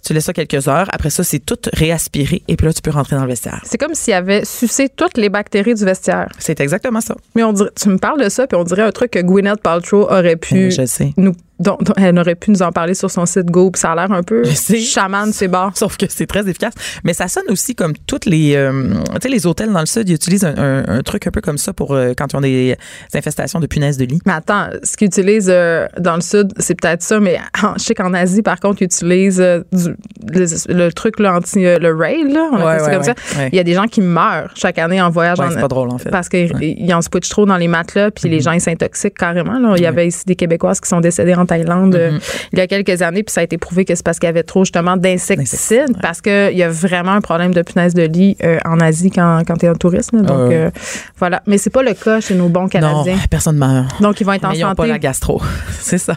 tu laisses ça quelques heures. Après ça, c'est tout réaspiré et puis là, tu peux rentrer dans le vestiaire. C'est comme s'il avait sucé toutes les bactéries du vestiaire. C'est exactement ça. Mais on dirait, tu me parles de ça, puis on dirait un truc que Gwyneth Paltrow aurait pu Oui, je sais. nous, dont, dont elle aurait pu nous en parler sur son site Go. Puis ça a l'air un peu chaman, c'est bas. Sauf que c'est très efficace. Mais ça sonne aussi comme toutes les, euh, tu sais, les hôtels dans le sud, ils utilisent un, un- un truc un peu comme ça pour euh, quand ils ont des infestations de punaises de lit. Mais attends, ce qu'ils utilisent euh, dans le sud, c'est peut-être ça, mais en- je sais qu'en Asie, par contre, ils utilisent du- le, le truc là, anti le rail, là, on Ouais, appelle ça ouais, comme ça. ouais, ouais. Il y a des gens qui meurent chaque année en voyage en c'est pas drôle, en fait. Parce qu'ils ils en switchent trop dans les matelas, puis les gens ils s'intoxiquent carrément. Là. Il y avait ici des Québécoises qui sont décédées en Thaïlande euh, Mm-hmm. il y a quelques années, puis ça a été prouvé que c'est parce qu'il y avait trop justement d'insecticides, ouais. parce qu'il y a vraiment un problème de punaise de lit euh, en Asie quand, quand tu es en tourisme. là. Donc euh, voilà. Mais c'est pas le cas chez nos bons Non, Canadiens. personne meurt. Donc ils vont être en ils n'ont pas santé. la gastro. c'est ça.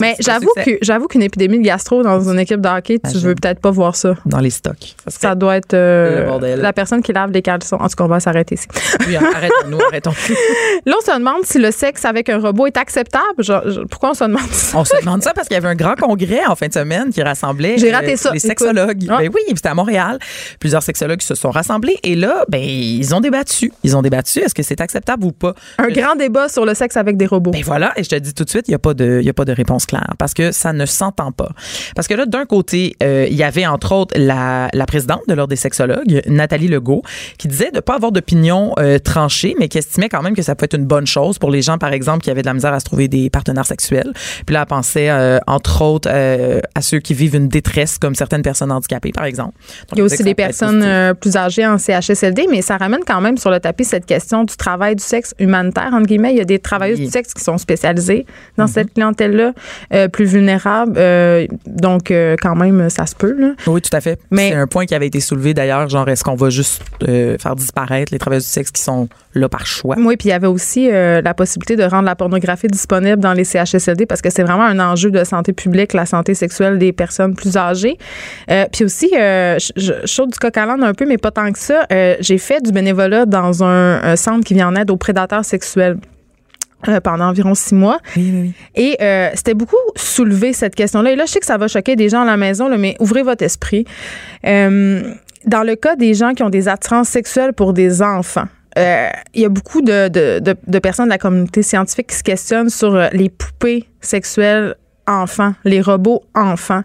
Mais j'avoue que j'avoue qu'une épidémie de gastro dans une équipe de hockey, tu veux peut-être pas voir ça. Dans les stocks. Ça doit être euh, la personne qui lave les caleçons. En tout cas, on va s'arrêter ici. Oui, arrêtons-nous, arrêtons. Là, on se demande si le sexe avec un robot est acceptable. Genre, pourquoi on se demande? On se demande ça parce qu'il y avait un grand congrès en fin de semaine qui rassemblait raté ça, les sexologues. Ah. Ben oui, c'était à Montréal. Plusieurs sexologues se sont rassemblés et là, ben ils ont débattu. Ils ont débattu. Est-ce que c'est acceptable ou pas Un grand débat sur le sexe avec des robots. Ben voilà, et je te dis tout de suite, il n'y a pas de, il y a pas de réponse claire parce que ça ne s'entend pas. Parce que là, d'un côté, euh, il y avait entre autres la, la présidente de l'ordre des sexologues, Nathalie Legault, qui disait de ne pas avoir d'opinion euh, tranchée, mais qui estimait quand même que ça peut être une bonne chose pour les gens, par exemple, qui avaient de la misère à se trouver des partenaires sexuels. Puis là, elle pensait euh, entre autres euh, à ceux qui vivent une détresse, comme certaines personnes handicapées, par exemple. Donc, Il y a aussi des personnes euh, plus âgées en CHSLD, mais ça ramène quand même sur le tapis cette question du travail du sexe humanitaire, entre guillemets. Il y a des travailleuses Oui. du sexe qui sont spécialisées dans Mm-hmm. cette clientèle-là, plus vulnérables. Euh, donc, quand même, ça se peut. Là. Oui, tout à fait. Mais- c'est un point qui avait été soulevé d'ailleurs, genre est-ce qu'on va juste faire disparaître les travailleurs du sexe qui sont là par choix? Oui, puis il y avait aussi la possibilité de rendre la pornographie disponible dans les CHSLD parce que c'est vraiment un enjeu de santé publique, la santé sexuelle des personnes plus âgées. Euh, puis aussi, euh, je, je je saute du coq à l'âne un peu, mais pas tant que ça. Euh, J'ai fait du bénévolat dans un, un centre qui vient en aide aux prédateurs sexuels. euh, pendant environ six mois. Oui, oui, oui. Et euh, c'était beaucoup soulevé cette question-là. Et là, je sais que ça va choquer des gens à la maison, là, mais ouvrez votre esprit. Euh, dans le cas des gens qui ont des attirances sexuelles pour des enfants, euh, il y a beaucoup de, de, de, de personnes de la communauté scientifique qui se questionnent sur euh, les poupées sexuelles enfants, les robots enfants,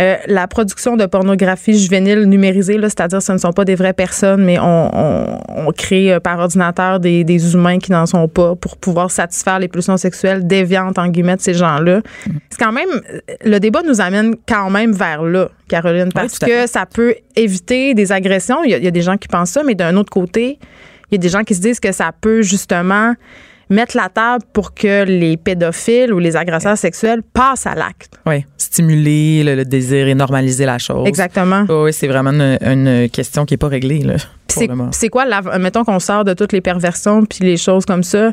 Euh, la production de pornographie juvénile numérisée, c'est-à-dire ce ne sont pas des vraies personnes, mais on, on, on crée par ordinateur des, des humains qui n'en sont pas pour pouvoir satisfaire les pulsions sexuelles déviantes, en guillemets, de ces gens-là. C'est quand même, le débat nous amène quand même vers là, Caroline, parce que ça peut éviter des agressions. Il y, a, il y a des gens qui pensent ça, mais d'un autre côté, il y a des gens qui se disent que ça peut justement mettre la table pour que les pédophiles ou les agresseurs sexuels passent à l'acte. Oui, stimuler le, désir et normaliser la chose. Exactement. oui, c'est vraiment une, question qui n'est pas réglée. Là, c'est quoi, mettons qu'on sort de toutes les perversions puis les choses comme ça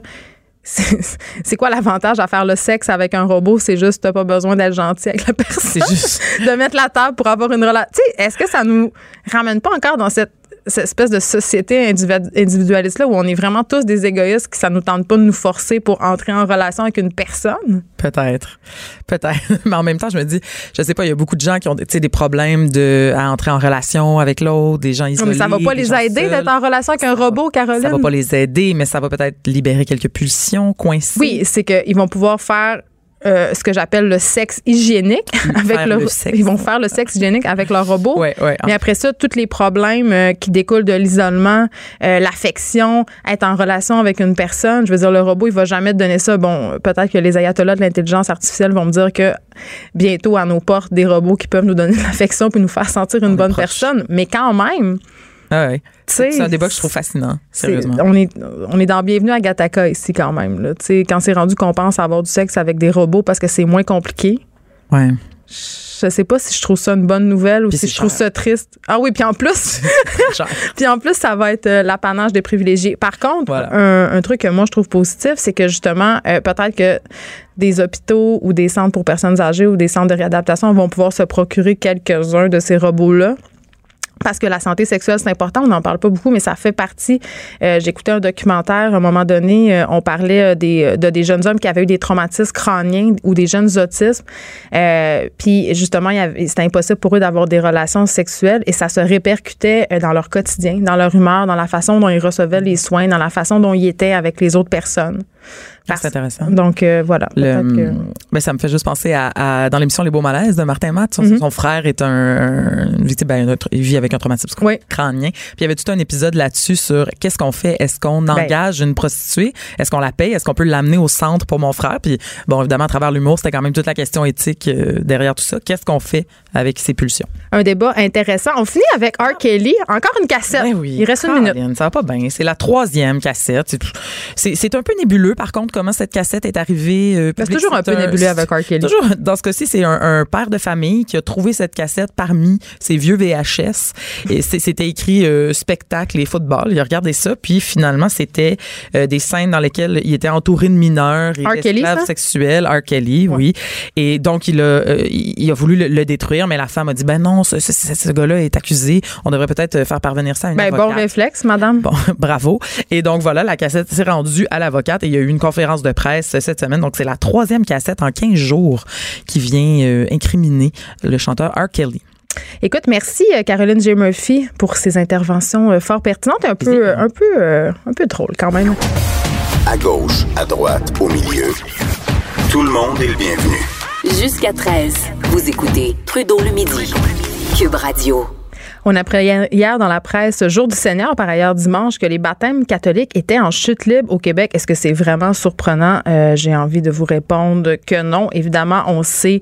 c'est quoi l'avantage à faire le sexe avec un robot? C'est juste, t'as pas besoin d'être gentil avec la personne. C'est juste. de mettre la table pour avoir une relation. Tu sais, est-ce que ça nous ramène pas encore dans cette cette espèce de société individualiste là où on est vraiment tous des égoïstes que ça nous tente pas de nous forcer pour entrer en relation avec une personne? Peut-être. Peut-être. Mais en même temps je me dis je sais pas il y a beaucoup de gens qui ont des problèmes de à entrer en relation avec l'autre des gens isolés mais ça va pas les aider d'être en relation avec un robot Caroline? Ça va pas les aider mais ça va peut-être libérer quelques pulsions coincées oui c'est qu'ils vont pouvoir faire euh, ce que j'appelle le sexe hygiénique avec le, ils vont faire le sexe hygiénique avec leur robot. Ouais, ouais. Mais après ça, tous les problèmes euh, qui découlent de l'isolement, euh, l'affection, être en relation avec une personne, je veux dire le robot, il va jamais te donner ça. Bon, peut-être que les ayatollahs de l'intelligence artificielle vont me dire que bientôt à nos portes des robots qui peuvent nous donner de l'affection puis nous faire sentir une bonne personne, mais quand même ah c'est un débat que je trouve fascinant, sérieusement. on, est, on est dans Bienvenue à Gataka ici quand même. Là. Quand c'est rendu qu'on pense avoir du sexe avec des robots parce que c'est moins compliqué. Ouais. Je sais pas si je trouve ça une bonne nouvelle ou si je trouve ça triste. Ah oui, puis en plus, puis en plus, ça va être euh, l'apanage des privilégiés. Par contre, un, truc que moi je trouve positif, c'est que justement, euh, peut-être que des hôpitaux ou des centres pour personnes âgées ou des centres de réadaptation vont pouvoir se procurer quelques-uns de ces robots-là parce que la santé sexuelle, c'est important. On n'en parle pas beaucoup, mais ça fait partie. Euh, J'écoutais un documentaire à un moment donné. Euh, on parlait euh, des, de des jeunes hommes qui avaient eu des traumatismes crâniens ou des jeunes autismes. Euh, puis justement, c'était impossible pour eux d'avoir des relations sexuelles et ça se répercutait dans leur quotidien, dans leur humeur, dans la façon dont ils recevaient les soins, dans la façon dont ils étaient avec les autres personnes. C'est intéressant. Donc euh, voilà. Le, mais ça me fait juste penser à, dans l'émission Les Beaux Malaises de Martin Matt. Son, mm-hmm. frère est un, victime, ben, il vit avec un traumatisme crânien. Puis il y avait tout un épisode là-dessus sur qu'est-ce qu'on fait? Est-ce qu'on ben engage une prostituée? Est-ce qu'on la paye? Est-ce qu'on peut l'amener au centre pour mon frère? Puis bon, évidemment, à travers l'humour, c'était quand même toute la question éthique euh, derrière tout ça. Qu'est-ce qu'on fait avec ces pulsions? Un débat intéressant. On finit avec R. Kelly. Encore une cassette. Ben oui. Il reste une minute. Ça va pas bien. C'est la troisième cassette. C'est un peu nébuleux, par contre comment cette cassette est arrivée. Euh, c'est toujours un peu nébuleux avec R. Kelly. Toujours, dans ce cas-ci, c'est un, père de famille qui a trouvé cette cassette parmi ses vieux VHS. Et c'était écrit euh, spectacle et football. Il a regardé ça, puis finalement, c'était euh, des scènes dans lesquelles il était entouré de mineurs et d'esclaves sexuels. R. Kelly, oui. Et donc, il a, il a voulu le, détruire, mais la femme a dit, ben non, ce, ce, gars-là est accusé. On devrait peut-être faire parvenir ça à une ben, Bon réflexe, madame. Bon, bravo. Et donc, voilà, la cassette s'est rendue à l'avocate et il y a eu une conférence de presse cette semaine. Donc, c'est la troisième cassette en 15 jours qui vient euh, incriminer le chanteur R. Kelly. Écoute, merci euh, Caroline J. Murphy pour ces interventions euh, fort pertinentes, un peu, un peu, un peu drôles quand même. À gauche, à droite, au milieu, tout le monde est le bienvenu. Jusqu'à 13, vous écoutez Trudeau le midi, Cube Radio. On apprenait hier dans la presse, jour du Seigneur, par ailleurs dimanche, que les baptêmes catholiques étaient en chute libre au Québec. Est-ce que c'est vraiment surprenant? Euh, j'ai envie de vous répondre que non. Évidemment, on sait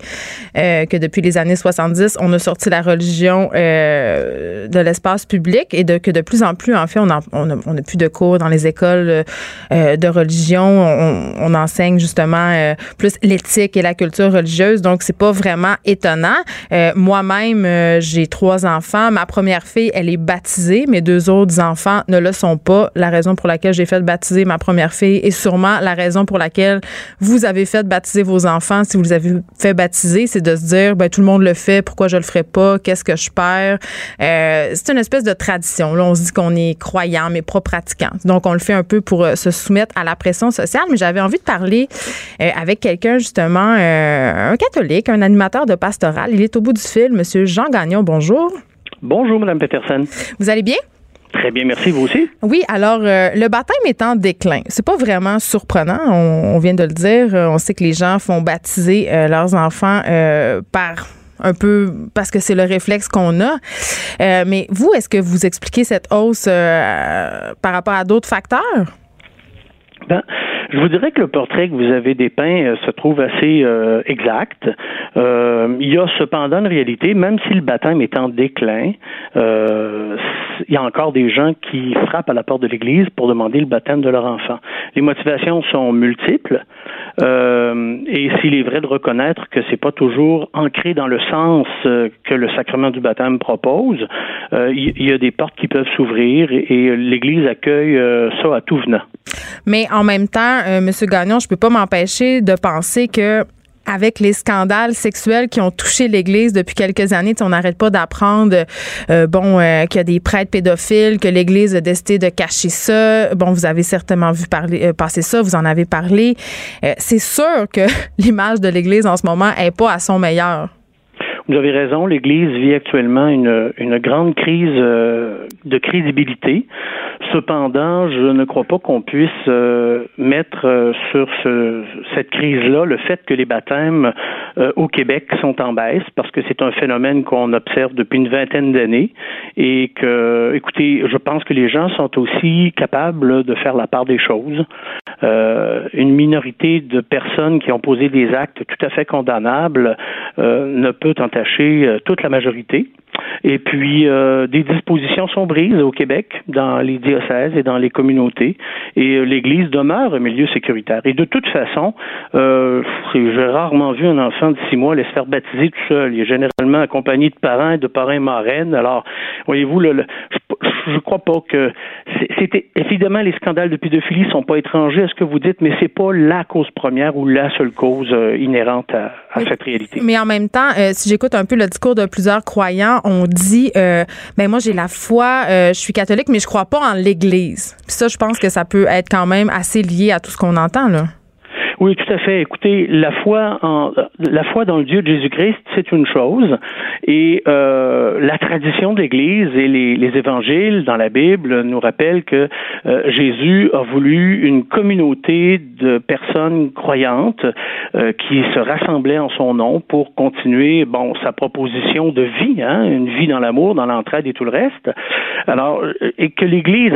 euh, que depuis les années 70, on a sorti la religion euh, de l'espace public et de, que de plus en plus, en fait, on n'a on plus de cours dans les écoles de religion. On, on enseigne justement plus l'éthique et la culture religieuse. Donc, c'est pas vraiment étonnant. Moi-même, j'ai trois enfants. Première fille, elle est baptisée. Mes deux autres enfants ne le sont pas. La raison pour laquelle j'ai fait baptiser ma première fille est sûrement la raison pour laquelle vous avez fait baptiser vos enfants. Si vous les avez fait baptiser, c'est de se dire, ben, tout le monde le fait, pourquoi je le ferais pas? Qu'est-ce que je perds? Euh, c'est une espèce de tradition. Là, on se dit qu'on est croyant, mais pas pratiquant. Donc, on le fait un peu pour euh, se soumettre à la pression sociale. Mais j'avais envie de parler euh, avec quelqu'un, justement, un catholique, un animateur de pastoral. Il est au bout du fil, Monsieur Jean Gagnon. Bonjour. Bonjour, Mme Peterson. Vous allez bien? Très bien, merci. Vous aussi? Oui, alors euh, le baptême est en déclin. C'est pas vraiment surprenant, on, vient de le dire. Euh, on sait que les gens font baptiser euh, leurs enfants par un peu parce que c'est le réflexe qu'on a. mais vous, est-ce que vous expliquez cette hausse par rapport à d'autres facteurs? Ben, Je vous dirais que le portrait que vous avez dépeint euh, se trouve assez euh, exact. Euh, il y a cependant une réalité, même si le baptême est en déclin, il y a encore des gens qui frappent à la porte de l'Église pour demander le baptême de leur enfant. Les motivations sont multiples. et s'il est vrai de reconnaître que c'est pas toujours ancré dans le sens que le sacrement du baptême propose, il y, a des portes qui peuvent s'ouvrir et, et l'Église accueille ça à tout venant. Mais en même temps, euh, M. Gagnon, je peux pas m'empêcher de penser que avec les scandales sexuels qui ont touché l'Église depuis quelques années, on n'arrête pas d'apprendre, euh, bon, euh, qu'il y a des prêtres pédophiles, que l'Église a décidé de cacher ça. Bon, vous avez certainement vu parler, passer ça, vous en avez parlé. c'est sûr que l'image de l'Église en ce moment est pas à son meilleur. Vous avez raison, l'Église vit actuellement une, grande crise euh, de crédibilité. Cependant, je ne crois pas qu'on puisse euh, mettre euh, sur ce, cette crise-là le fait que les baptêmes au Québec sont en baisse, parce que c'est un phénomène qu'on observe depuis une vingtaine d'années et que, écoutez, je pense que les gens sont aussi capables de faire la part des choses. une minorité de personnes qui ont posé des actes tout à fait condamnables ne peut en euh, toute la majorité. Et puis, euh, des dispositions sont prises au Québec, dans les diocèses et dans les communautés, et euh, l'Église demeure un milieu sécuritaire. Et de toute façon, j'ai rarement vu un enfant de six mois aller se faire baptiser tout seul. Il est généralement accompagné de parents et de parrains marraines. Alors, voyez-vous, le, je ne crois pas que c'était évidemment les scandales de pédophilie sont pas étrangers à ce que vous dites, mais c'est pas la cause première ou la seule cause inhérente à, cette réalité. Mais en même temps, si j'écoute un peu le discours de plusieurs croyants, on dit, euh, ben moi j'ai la foi, euh, je suis catholique, mais je crois pas en l'Église. ça, je pense que ça peut être quand même assez lié à tout ce qu'on entend là. Oui, tout à fait. Écoutez, la foi en la foi dans le Dieu de Jésus-Christ, c'est une chose, et euh, la tradition de l'Église et les, les, évangiles dans la Bible nous rappellent que euh, Jésus a voulu une communauté de personnes croyantes euh, qui se rassemblaient en son nom pour continuer, bon, sa proposition de vie, hein, une vie dans l'amour, dans l'entraide et tout le reste. Alors, et que l'Église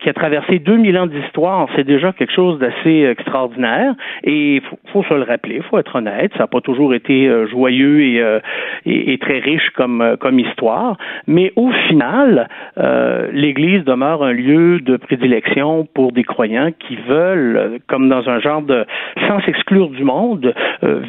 qui a traversé 2000 ans d'histoire, c'est déjà quelque chose d'assez extraordinaire. Et il faut, se le rappeler, il faut être honnête, ça n'a pas toujours été euh, joyeux et, euh, et, et, très riche comme, euh, comme histoire, mais au final, l'Église demeure un lieu de prédilection pour des croyants qui veulent, comme dans un genre de, sans s'exclure du monde,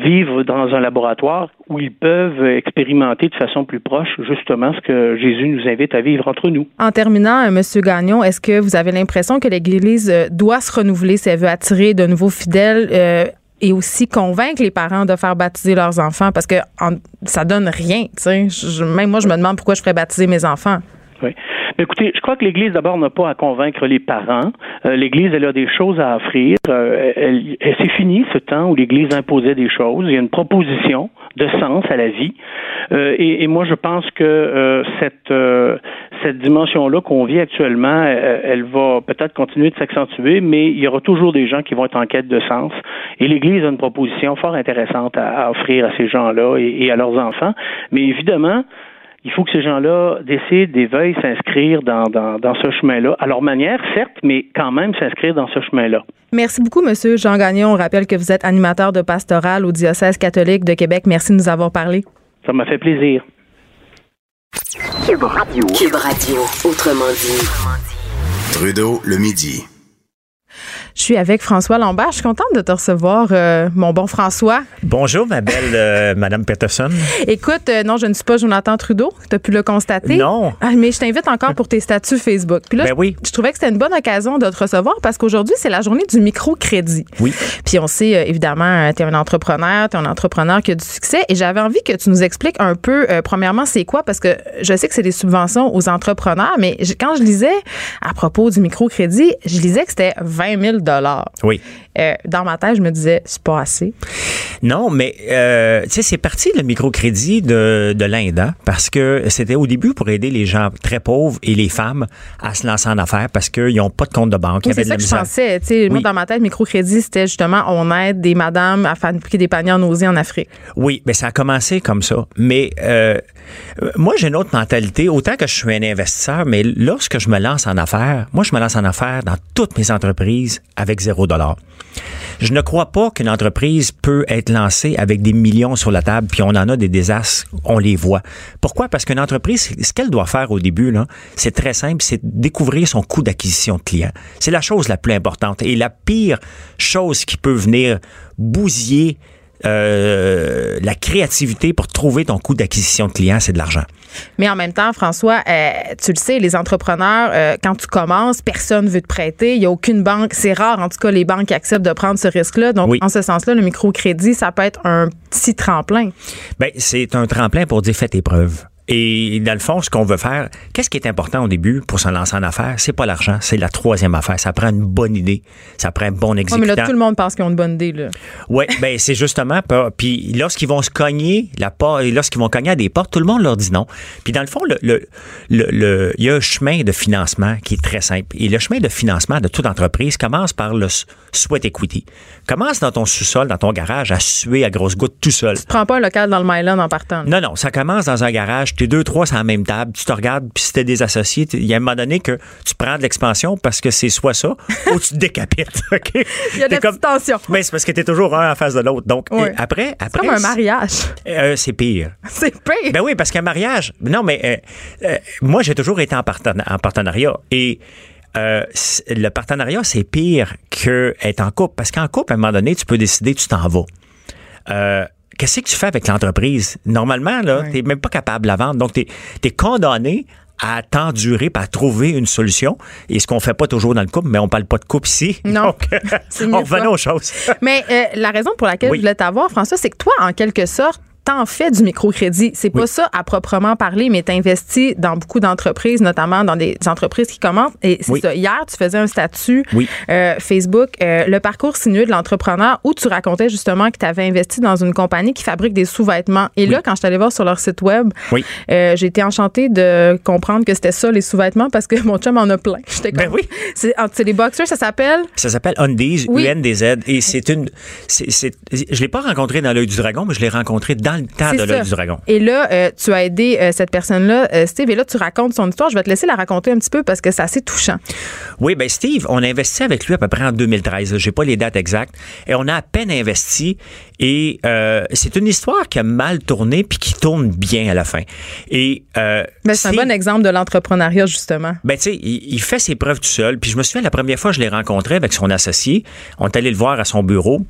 vivre dans un laboratoire où ils peuvent expérimenter de façon plus proche justement ce que Jésus nous invite à vivre entre nous. En terminant, M. Gagnon, est-ce que vous avez l'impression que l'Église doit se renouveler si elle veut attirer de nouveaux fidèles? Euh, et aussi convaincre les parents de faire baptiser leurs enfants parce que ça donne rien. même moi, je me demande pourquoi je ferais baptiser mes enfants. Oui. Mais écoutez, je crois que l'Église, d'abord, n'a pas à convaincre les parents. Euh, L'Église, elle a des choses à offrir. Euh, elle, c'est fini ce temps où l'Église imposait des choses. Il y a une proposition de sens à la vie. Et, moi, je pense que cette cette dimension-là qu'on vit actuellement, elle, va peut-être continuer de s'accentuer, mais il y aura toujours des gens qui vont être en quête de sens. Et l'Église a une proposition fort intéressante à, offrir à ces gens-là et, et à leurs enfants. Mais évidemment, il faut que ces gens-là décident et veuillent s'inscrire dans, dans, dans, ce chemin-là, à leur manière, certes, mais quand même s'inscrire dans ce chemin-là. Merci beaucoup, Monsieur Jean Gagnon. On rappelle que vous êtes animateur de pastoral au diocèse catholique de Québec. Merci de nous avoir parlé. Ça m'a fait plaisir. Cube Radio. Cube Radio, autrement dit. Trudeau, le midi. Je suis avec François Lambert. Je suis contente de te recevoir, euh, mon bon François. Bonjour, ma belle euh, Madame Peterson. Écoute, euh, non, je ne suis pas Jonathan Trudeau. Tu as pu le constater. Non. Ah, mais je t'invite encore pour tes statuts Facebook. Puis là, ben oui. je, trouvais que c'était une bonne occasion de te recevoir parce qu'aujourd'hui, c'est la journée du microcrédit. Oui. Puis on sait, évidemment, tu es un entrepreneur, tu es un entrepreneur qui a du succès. Et j'avais envie que tu nous expliques un peu, premièrement, c'est quoi? Parce que je sais que c'est des subventions aux entrepreneurs, mais quand je lisais à propos du microcrédit, je lisais que c'était 20 000 oui. Euh, dans ma tête, je me disais, c'est pas assez. Non, mais euh, tu sais, c'est parti le microcrédit de, de l'Inde, hein, parce que c'était au début pour aider les gens très pauvres et les femmes à se lancer en affaires parce qu'ils n'ont pas de compte de banque. c'est ça que je pensais. Tu sais, Moi, dans ma tête, microcrédit, c'était justement on aide des madames à fabriquer des paniers en osier en Afrique. Oui, mais ça a commencé comme ça. Mais euh, moi, j'ai une autre mentalité. Autant que je suis un investisseur, mais lorsque je me lance en affaires, moi, je me lance en affaires dans toutes mes entreprises avec zéro dollar. Je ne crois pas qu'une entreprise peut être lancée avec des millions sur la table, puis on en a des désastres, on les voit. Pourquoi? Parce qu'une entreprise, ce qu'elle doit faire au début, c'est très simple, c'est découvrir son coût d'acquisition de clients. C'est la chose la plus importante. Et la pire chose qui peut venir bousiller euh, la créativité pour trouver ton coût d'acquisition de clients, c'est de l'argent. Mais en même temps, François, euh, tu le sais, les entrepreneurs, euh, quand tu commences, personne veut te prêter. Il n'y a aucune banque. C'est rare, en tout cas, les banques acceptent de prendre ce risque-là. Donc, en ce sens-là, le microcrédit, ça peut être un petit tremplin. Bien, c'est un tremplin pour dire fais tes preuves. Et dans le fond, ce qu'on veut faire, qu'est-ce qui est important au début pour se lancer en affaires? C'est pas l'argent, c'est la troisième affaire. Ça prend une bonne idée, ça prend un bon exécutant. mais là, tout le monde pense qu'ils ont une bonne idée. Là. Oui, ben c'est justement. Puis lorsqu'ils vont se cogner, la lorsqu'ils vont cogner à des portes, tout le monde leur dit non. Puis dans le fond, le, le, le, il y a un chemin de financement qui est très simple. Et le chemin de financement de toute entreprise commence par le sweat equity. Commence dans ton sous-sol, dans ton garage, à suer à grosses gouttes tout seul. Tu prends pas un local dans le Myland en partant. Non, non, ça commence dans un garage t'es deux, trois sur la même table, tu te regardes, puis si t'es des associés, il y a un moment donné que tu prends de l'expansion parce que c'est soit ça ou tu te décapites. Il y a des tensions. Mais c'est parce que t'es toujours un en face de l'autre. Donc, après, après. C'est comme un mariage. Euh, c'est pire. C'est pire. Ben oui, parce qu'un mariage. Non, mais euh, euh, moi, j'ai toujours été en, en partenariat. Et. le partenariat, c'est pire qu'être en couple. Parce qu'en couple, à un moment donné, tu peux décider, tu t'en vas qu'est-ce que tu fais avec l'entreprise? Normalement, là, tu n'es même pas capable de la vendre. Donc, tu es, condamné à t'endurer, à trouver une solution. Et ce qu'on fait pas toujours dans le couple, mais on parle pas de couple ici. Non. Donc, on revenait aux choses. mais euh, la raison pour laquelle je voulais t'avoir, François, c'est que toi, en quelque sorte, t'en fais du microcrédit. C'est pas ça à proprement parler, mais t'investis dans beaucoup d'entreprises, notamment dans des entreprises qui commencent. Et c'est ça. Hier, tu faisais un statut euh, Facebook, euh, le parcours sinueux de l'entrepreneur, où tu racontais justement que tu avais investi dans une compagnie qui fabrique des sous-vêtements. Et là, quand je t'allais voir sur leur site web, euh, j'ai été enchantée de comprendre que c'était ça, les sous-vêtements, parce que mon chum en a plein. J'étais ben oui. C'est les boxers, ça s'appelle? Ça s'appelle Undies, UNDZ. Et c'est une. c'est je l'ai pas rencontré dans l'œil du dragon, mais je l'ai rencontré dans le temps de l'œil du dragon. Et là, euh, tu as aidé euh, cette personne-là, euh, Steve, et là, tu racontes son histoire. Je vais te laisser la raconter un petit peu parce que c'est assez touchant. Oui, ben Steve, on a investi avec lui à peu près en 2013. J'ai pas les dates exactes. Et on a à peine investi. Et c'est une histoire qui a mal tourné puis qui tourne bien à la fin. Et ben, c'est un bon exemple de l'entrepreneuriat, justement. Ben, tu sais, il, fait ses preuves tout seul. Puis je me souviens, la première fois je l'ai rencontré avec son associé, on est allé le voir à son bureau.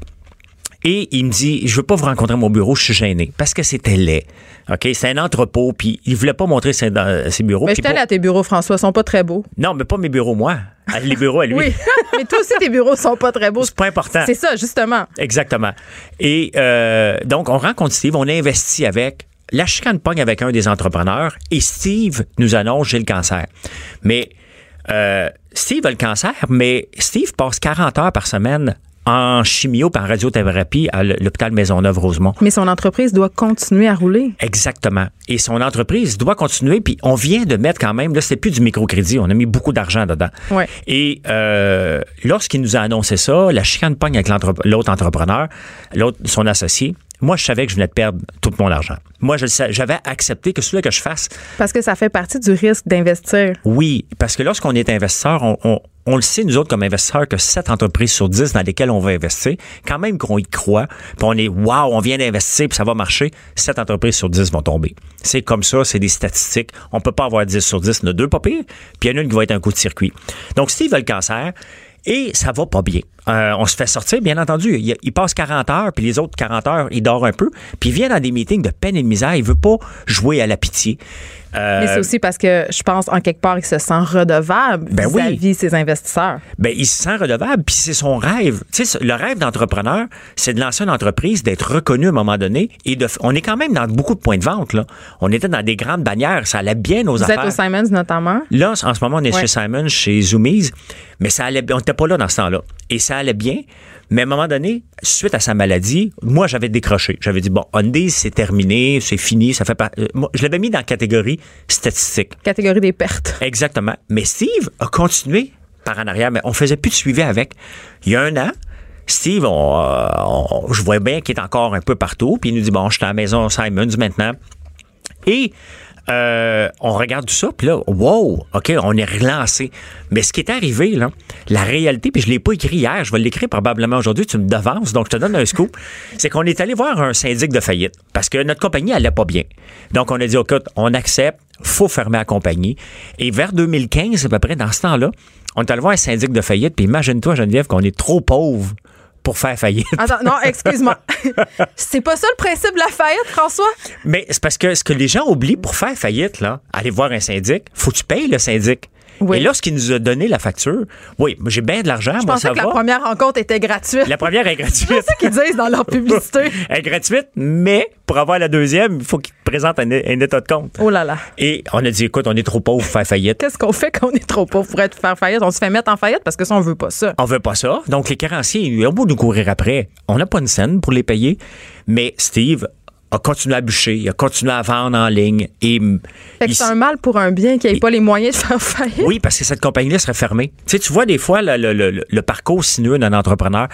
Et il me dit, je veux pas vous rencontrer à mon bureau, je suis gêné. Parce que c'était laid. OK? C'est un entrepôt, puis il voulait pas montrer ses, ses bureaux. Mais je suis allé à tes bureaux, François, ils sont pas très beaux. Non, mais pas mes bureaux, moi. Ah, les bureaux à lui. oui, mais toi aussi, tes bureaux sont pas très beaux. C'est pas important. C'est ça, justement. Exactement. Et euh, donc, on rencontre Steve, on investit avec. La chicane pogne avec un des entrepreneurs et Steve nous annonce j'ai le cancer. Mais euh, Steve a le cancer, mais Steve passe 40 heures par semaine en chimio par radiothérapie à l'hôpital Maisonneuve-Rosemont. Mais son entreprise doit continuer à rouler. Exactement. Et son entreprise doit continuer. Puis on vient de mettre quand même, là, c'est plus du microcrédit. On a mis beaucoup d'argent dedans. Ouais. Et euh, lorsqu'il nous a annoncé ça, la chicane pogne avec l'autre entrepreneur, l'autre, son associé. Moi, je savais que je venais de perdre tout mon argent. Moi, j'avais accepté que celui que je fasse. Parce que ça fait partie du risque d'investir. Oui, parce que lorsqu'on est investisseur, on, on le sait, nous autres, comme investisseurs, que 7 entreprises sur 10 dans lesquelles on va investir, quand même qu'on y croit, puis on est, wow, on vient d'investir, puis ça va marcher, 7 entreprises sur 10 vont tomber. C'est comme ça, c'est des statistiques. On peut pas avoir 10 sur 10, il y en a deux pas pire, puis il y en a une qui va être un coup de circuit. Donc, s'ils veulent le cancer, et ça va pas bien. Euh, on se fait sortir, bien entendu. Il, passe 40 heures, puis les autres 40 heures, il dort un peu. Puis il vient dans des meetings de peine et de misère. Il veut pas jouer à la pitié. Mais c'est euh, aussi parce que je pense en quelque part qu'il se sent redevable ben vis-à-vis ses investisseurs. Ben il se sent redevable, puis c'est son rêve. Tu sais, le rêve d'entrepreneur, c'est de lancer une entreprise, d'être reconnu à un moment donné. Et de, on est quand même dans beaucoup de points de vente. Là. On était dans des grandes bannières, ça allait bien nos affaires. Vous êtes au Simons notamment? Là, en ce moment, on est chez Simons, chez Zoomies, mais ça allait, on n'était pas là dans ce temps-là. Et ça allait bien. Mais à un moment donné, suite à sa maladie, moi, j'avais décroché. J'avais dit, bon, Undies, c'est terminé, c'est fini, ça fait pas. Euh, je l'avais mis dans la catégorie statistique. Catégorie des pertes. Exactement. Mais Steve a continué par en arrière, mais on faisait plus de suivi avec. Il y a un an, Steve, euh, je vois bien qu'il est encore un peu partout, puis il nous dit, bon, je suis à la maison Simons maintenant. Et euh, on regarde tout ça, puis là, wow, OK, on est relancé. Mais ce qui est arrivé, là, la réalité, puis je ne l'ai pas écrit hier, je vais l'écrire probablement aujourd'hui, tu me devances, donc je te donne un scoop, c'est qu'on est allé voir un syndic de faillite parce que notre compagnie allait pas bien. Donc, on a dit, écoute, on accepte, faut fermer la compagnie. Et vers 2015, à peu près, dans ce temps-là, on est allé voir un syndic de faillite, puis imagine-toi, Geneviève, qu'on est trop pauvre pour faire faillite. Attends, non, excuse-moi. c'est pas ça le principe de la faillite, François? Mais c'est parce que ce que les gens oublient pour faire faillite, là, aller voir un syndic, faut que tu payes le syndic. Et lorsqu'il nous a donné la facture, oui, j'ai bien de l'argent. Je moi, pensais ça que la va. première rencontre était gratuite. La première est gratuite. C'est ça qu'ils disent dans leur publicité. Elle est gratuite, mais pour avoir la deuxième, il faut qu'il te présente un, un état de compte. Oh là là. Et on a dit, écoute, on est trop pauvre pour faire faillite. Qu'est-ce qu'on fait quand on est trop pauvre pour être faire faillite? On se fait mettre en faillite parce que ça, on veut pas ça. On veut pas ça. Donc, les créanciers, ils ont beau nous courir après. On n'a pas une scène pour les payer. Mais Steve a continué à bûcher, il a continué à vendre en ligne. Et Fait que il- c'est un mal pour un bien qui n'ait pas les moyens de faire faillite. Oui, parce que cette compagnie-là serait fermée. Tu sais, tu vois des fois le, le- le- le parcours sinueux d'un entrepreneur,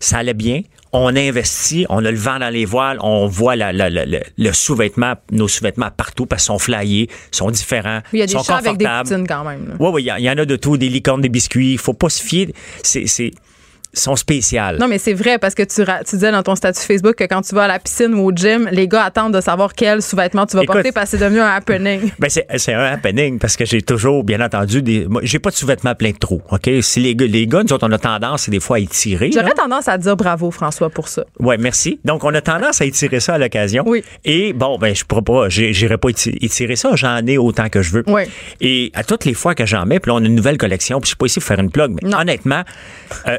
ça allait bien. On investit, on a le vent dans les voiles, on voit la- la- la- le, le sous-vêtement, nos sous-vêtements partout parce qu'ils sont flyés, sont différents, Il y a des sont chats avec des poutines quand même. Oui, oui, il y, en- il y en a de tout, des licornes, des biscuits. Il faut pas se fier. C'est, c'est, sont spéciales. Non, mais c'est vrai parce que tu, disais dans ton statut Facebook que quand tu vas à la piscine ou au gym, les gars attendent de savoir quel sous-vêtement tu vas Écoute. porter parce que c'est devenu un happening. Ben c'est, un happening parce que j'ai toujours, bien entendu, des. J'ai pas de sous-vêtements plein de trous. OK? Si les gars, les gars, nous autres, on a tendance, des fois à étirer. J'aurais tendance à dire bravo, François, pour ça. Ouais, merci. Donc, on a tendance à étirer ça à l'occasion. Oui. Et bon, ben, je pourrais pas, j'irai pas éti- étirer ça. J'en ai autant que je veux. Oui. Et à toutes les fois que j'en mets, puis là, on a une nouvelle collection, puis je suis pas ici pour faire une plug, mais Non. honnêtement, euh,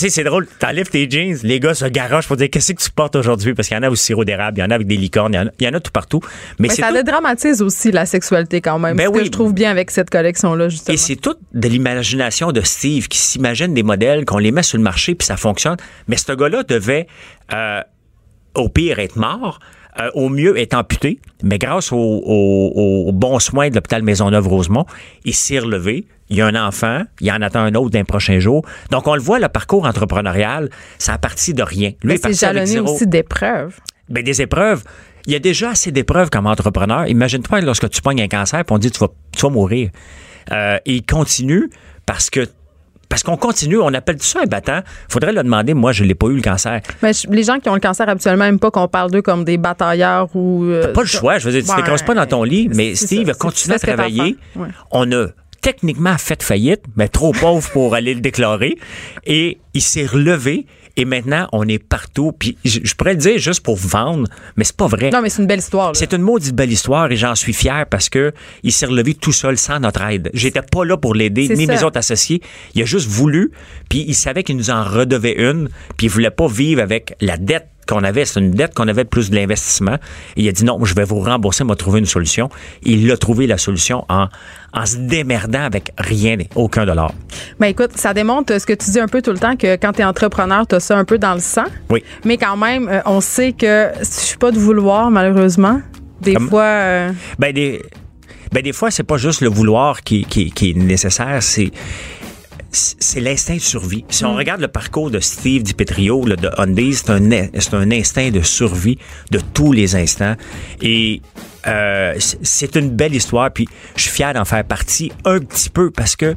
sais, c'est drôle, t'enlèves tes jeans, les gars se garochent pour dire qu'est-ce que tu portes aujourd'hui, parce qu'il y en a au sirop d'érable, il y en a avec des licornes, il y en a, il y en a tout partout. Mais, ça tout- dédramatise aussi la sexualité quand même. Ben ce oui. que je trouve bien avec cette collection-là, justement. Et c'est tout de l'imagination de Steve qui s'imagine des modèles, qu'on les met sur le marché puis ça fonctionne. Mais ce gars-là devait, euh, au pire, être mort. euh, au mieux, être amputé. Mais grâce aux au, au bons soins de l'hôpital Maisonneuve-Rosemont, il s'est relevé. Il y a un enfant. Il en attend un autre d'un prochain jour. Donc, on le voit, le parcours entrepreneurial, ça a parti de rien. Lui, c'est jalonné aussi d'épreuves. Ben, des épreuves. Il y a déjà assez d'épreuves comme entrepreneur. Imagine-toi lorsque tu pognes un cancer puis on dit tu vas, tu vas mourir. Euh, et il continue parce que parce qu'on continue, on appelle ça un battant. Faudrait le demander. Moi, je l'ai pas eu le cancer. Mais je- les gens qui ont le cancer habituellement n'aiment pas qu'on parle d'eux comme des batailleurs ou. euh, Pas le choix. Je veux dire, tu Ouais. t'écrasses pas dans ton lit. Mais Steve ça. a continué à travailler. Ouais. On a techniquement fait faillite, mais trop pauvre pour aller le déclarer. Et il s'est relevé. Et maintenant, on est partout. Puis je, je pourrais le dire juste pour vendre, mais c'est pas vrai. Non, mais c'est une belle histoire. C'est une maudite belle histoire et j'en suis fier parce que il s'est relevé tout seul sans notre aide. J'étais pas là pour l'aider, ni ça. mes autres associés. Il a juste voulu, puis il savait qu'il nous en redevait une, puis il voulait pas vivre avec la dette qu'on avait, c'est une dette qu'on avait plus de l'investissement. Il a dit non, je vais vous rembourser, m'a trouvé une solution. Il a trouvé la solution en, en se démerdant avec rien, aucun dollar. Ben écoute, ça démontre ce que tu dis un peu tout le temps que quand tu es entrepreneur, tu as ça un peu dans le sang. Oui. Mais quand même, euh, on sait que je suis pas de vouloir, malheureusement. Des Comme- fois. euh, Ben des, ben des fois, c'est pas juste le vouloir qui, qui, qui est nécessaire, c'est c'est l'instinct de survie. Si on regarde le parcours de Steve DiPetrio, là, de Hyundai, c'est un, c'est un instinct de survie de tous les instants. Et euh, c'est- c'est une belle histoire. Puis je suis fier d'en faire partie un petit peu parce que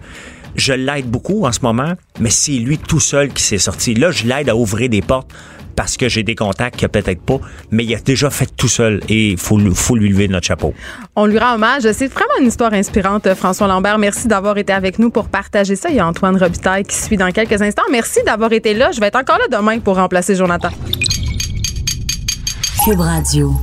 je l'aide beaucoup en ce moment, mais c'est lui tout seul qui s'est sorti. Là, je l'aide à ouvrir des portes parce que j'ai des contacts qu'il a peut-être pas, mais il a déjà fait tout seul et il faut, lui- faut lui lever notre chapeau. On lui rend hommage. C'est vraiment une histoire inspirante, François Lambert. Merci d'avoir été avec nous pour partager ça. Il y a Antoine Robitaille qui suit dans quelques instants. Merci d'avoir été là. Je vais être encore là demain pour remplacer Jonathan. Cube Radio.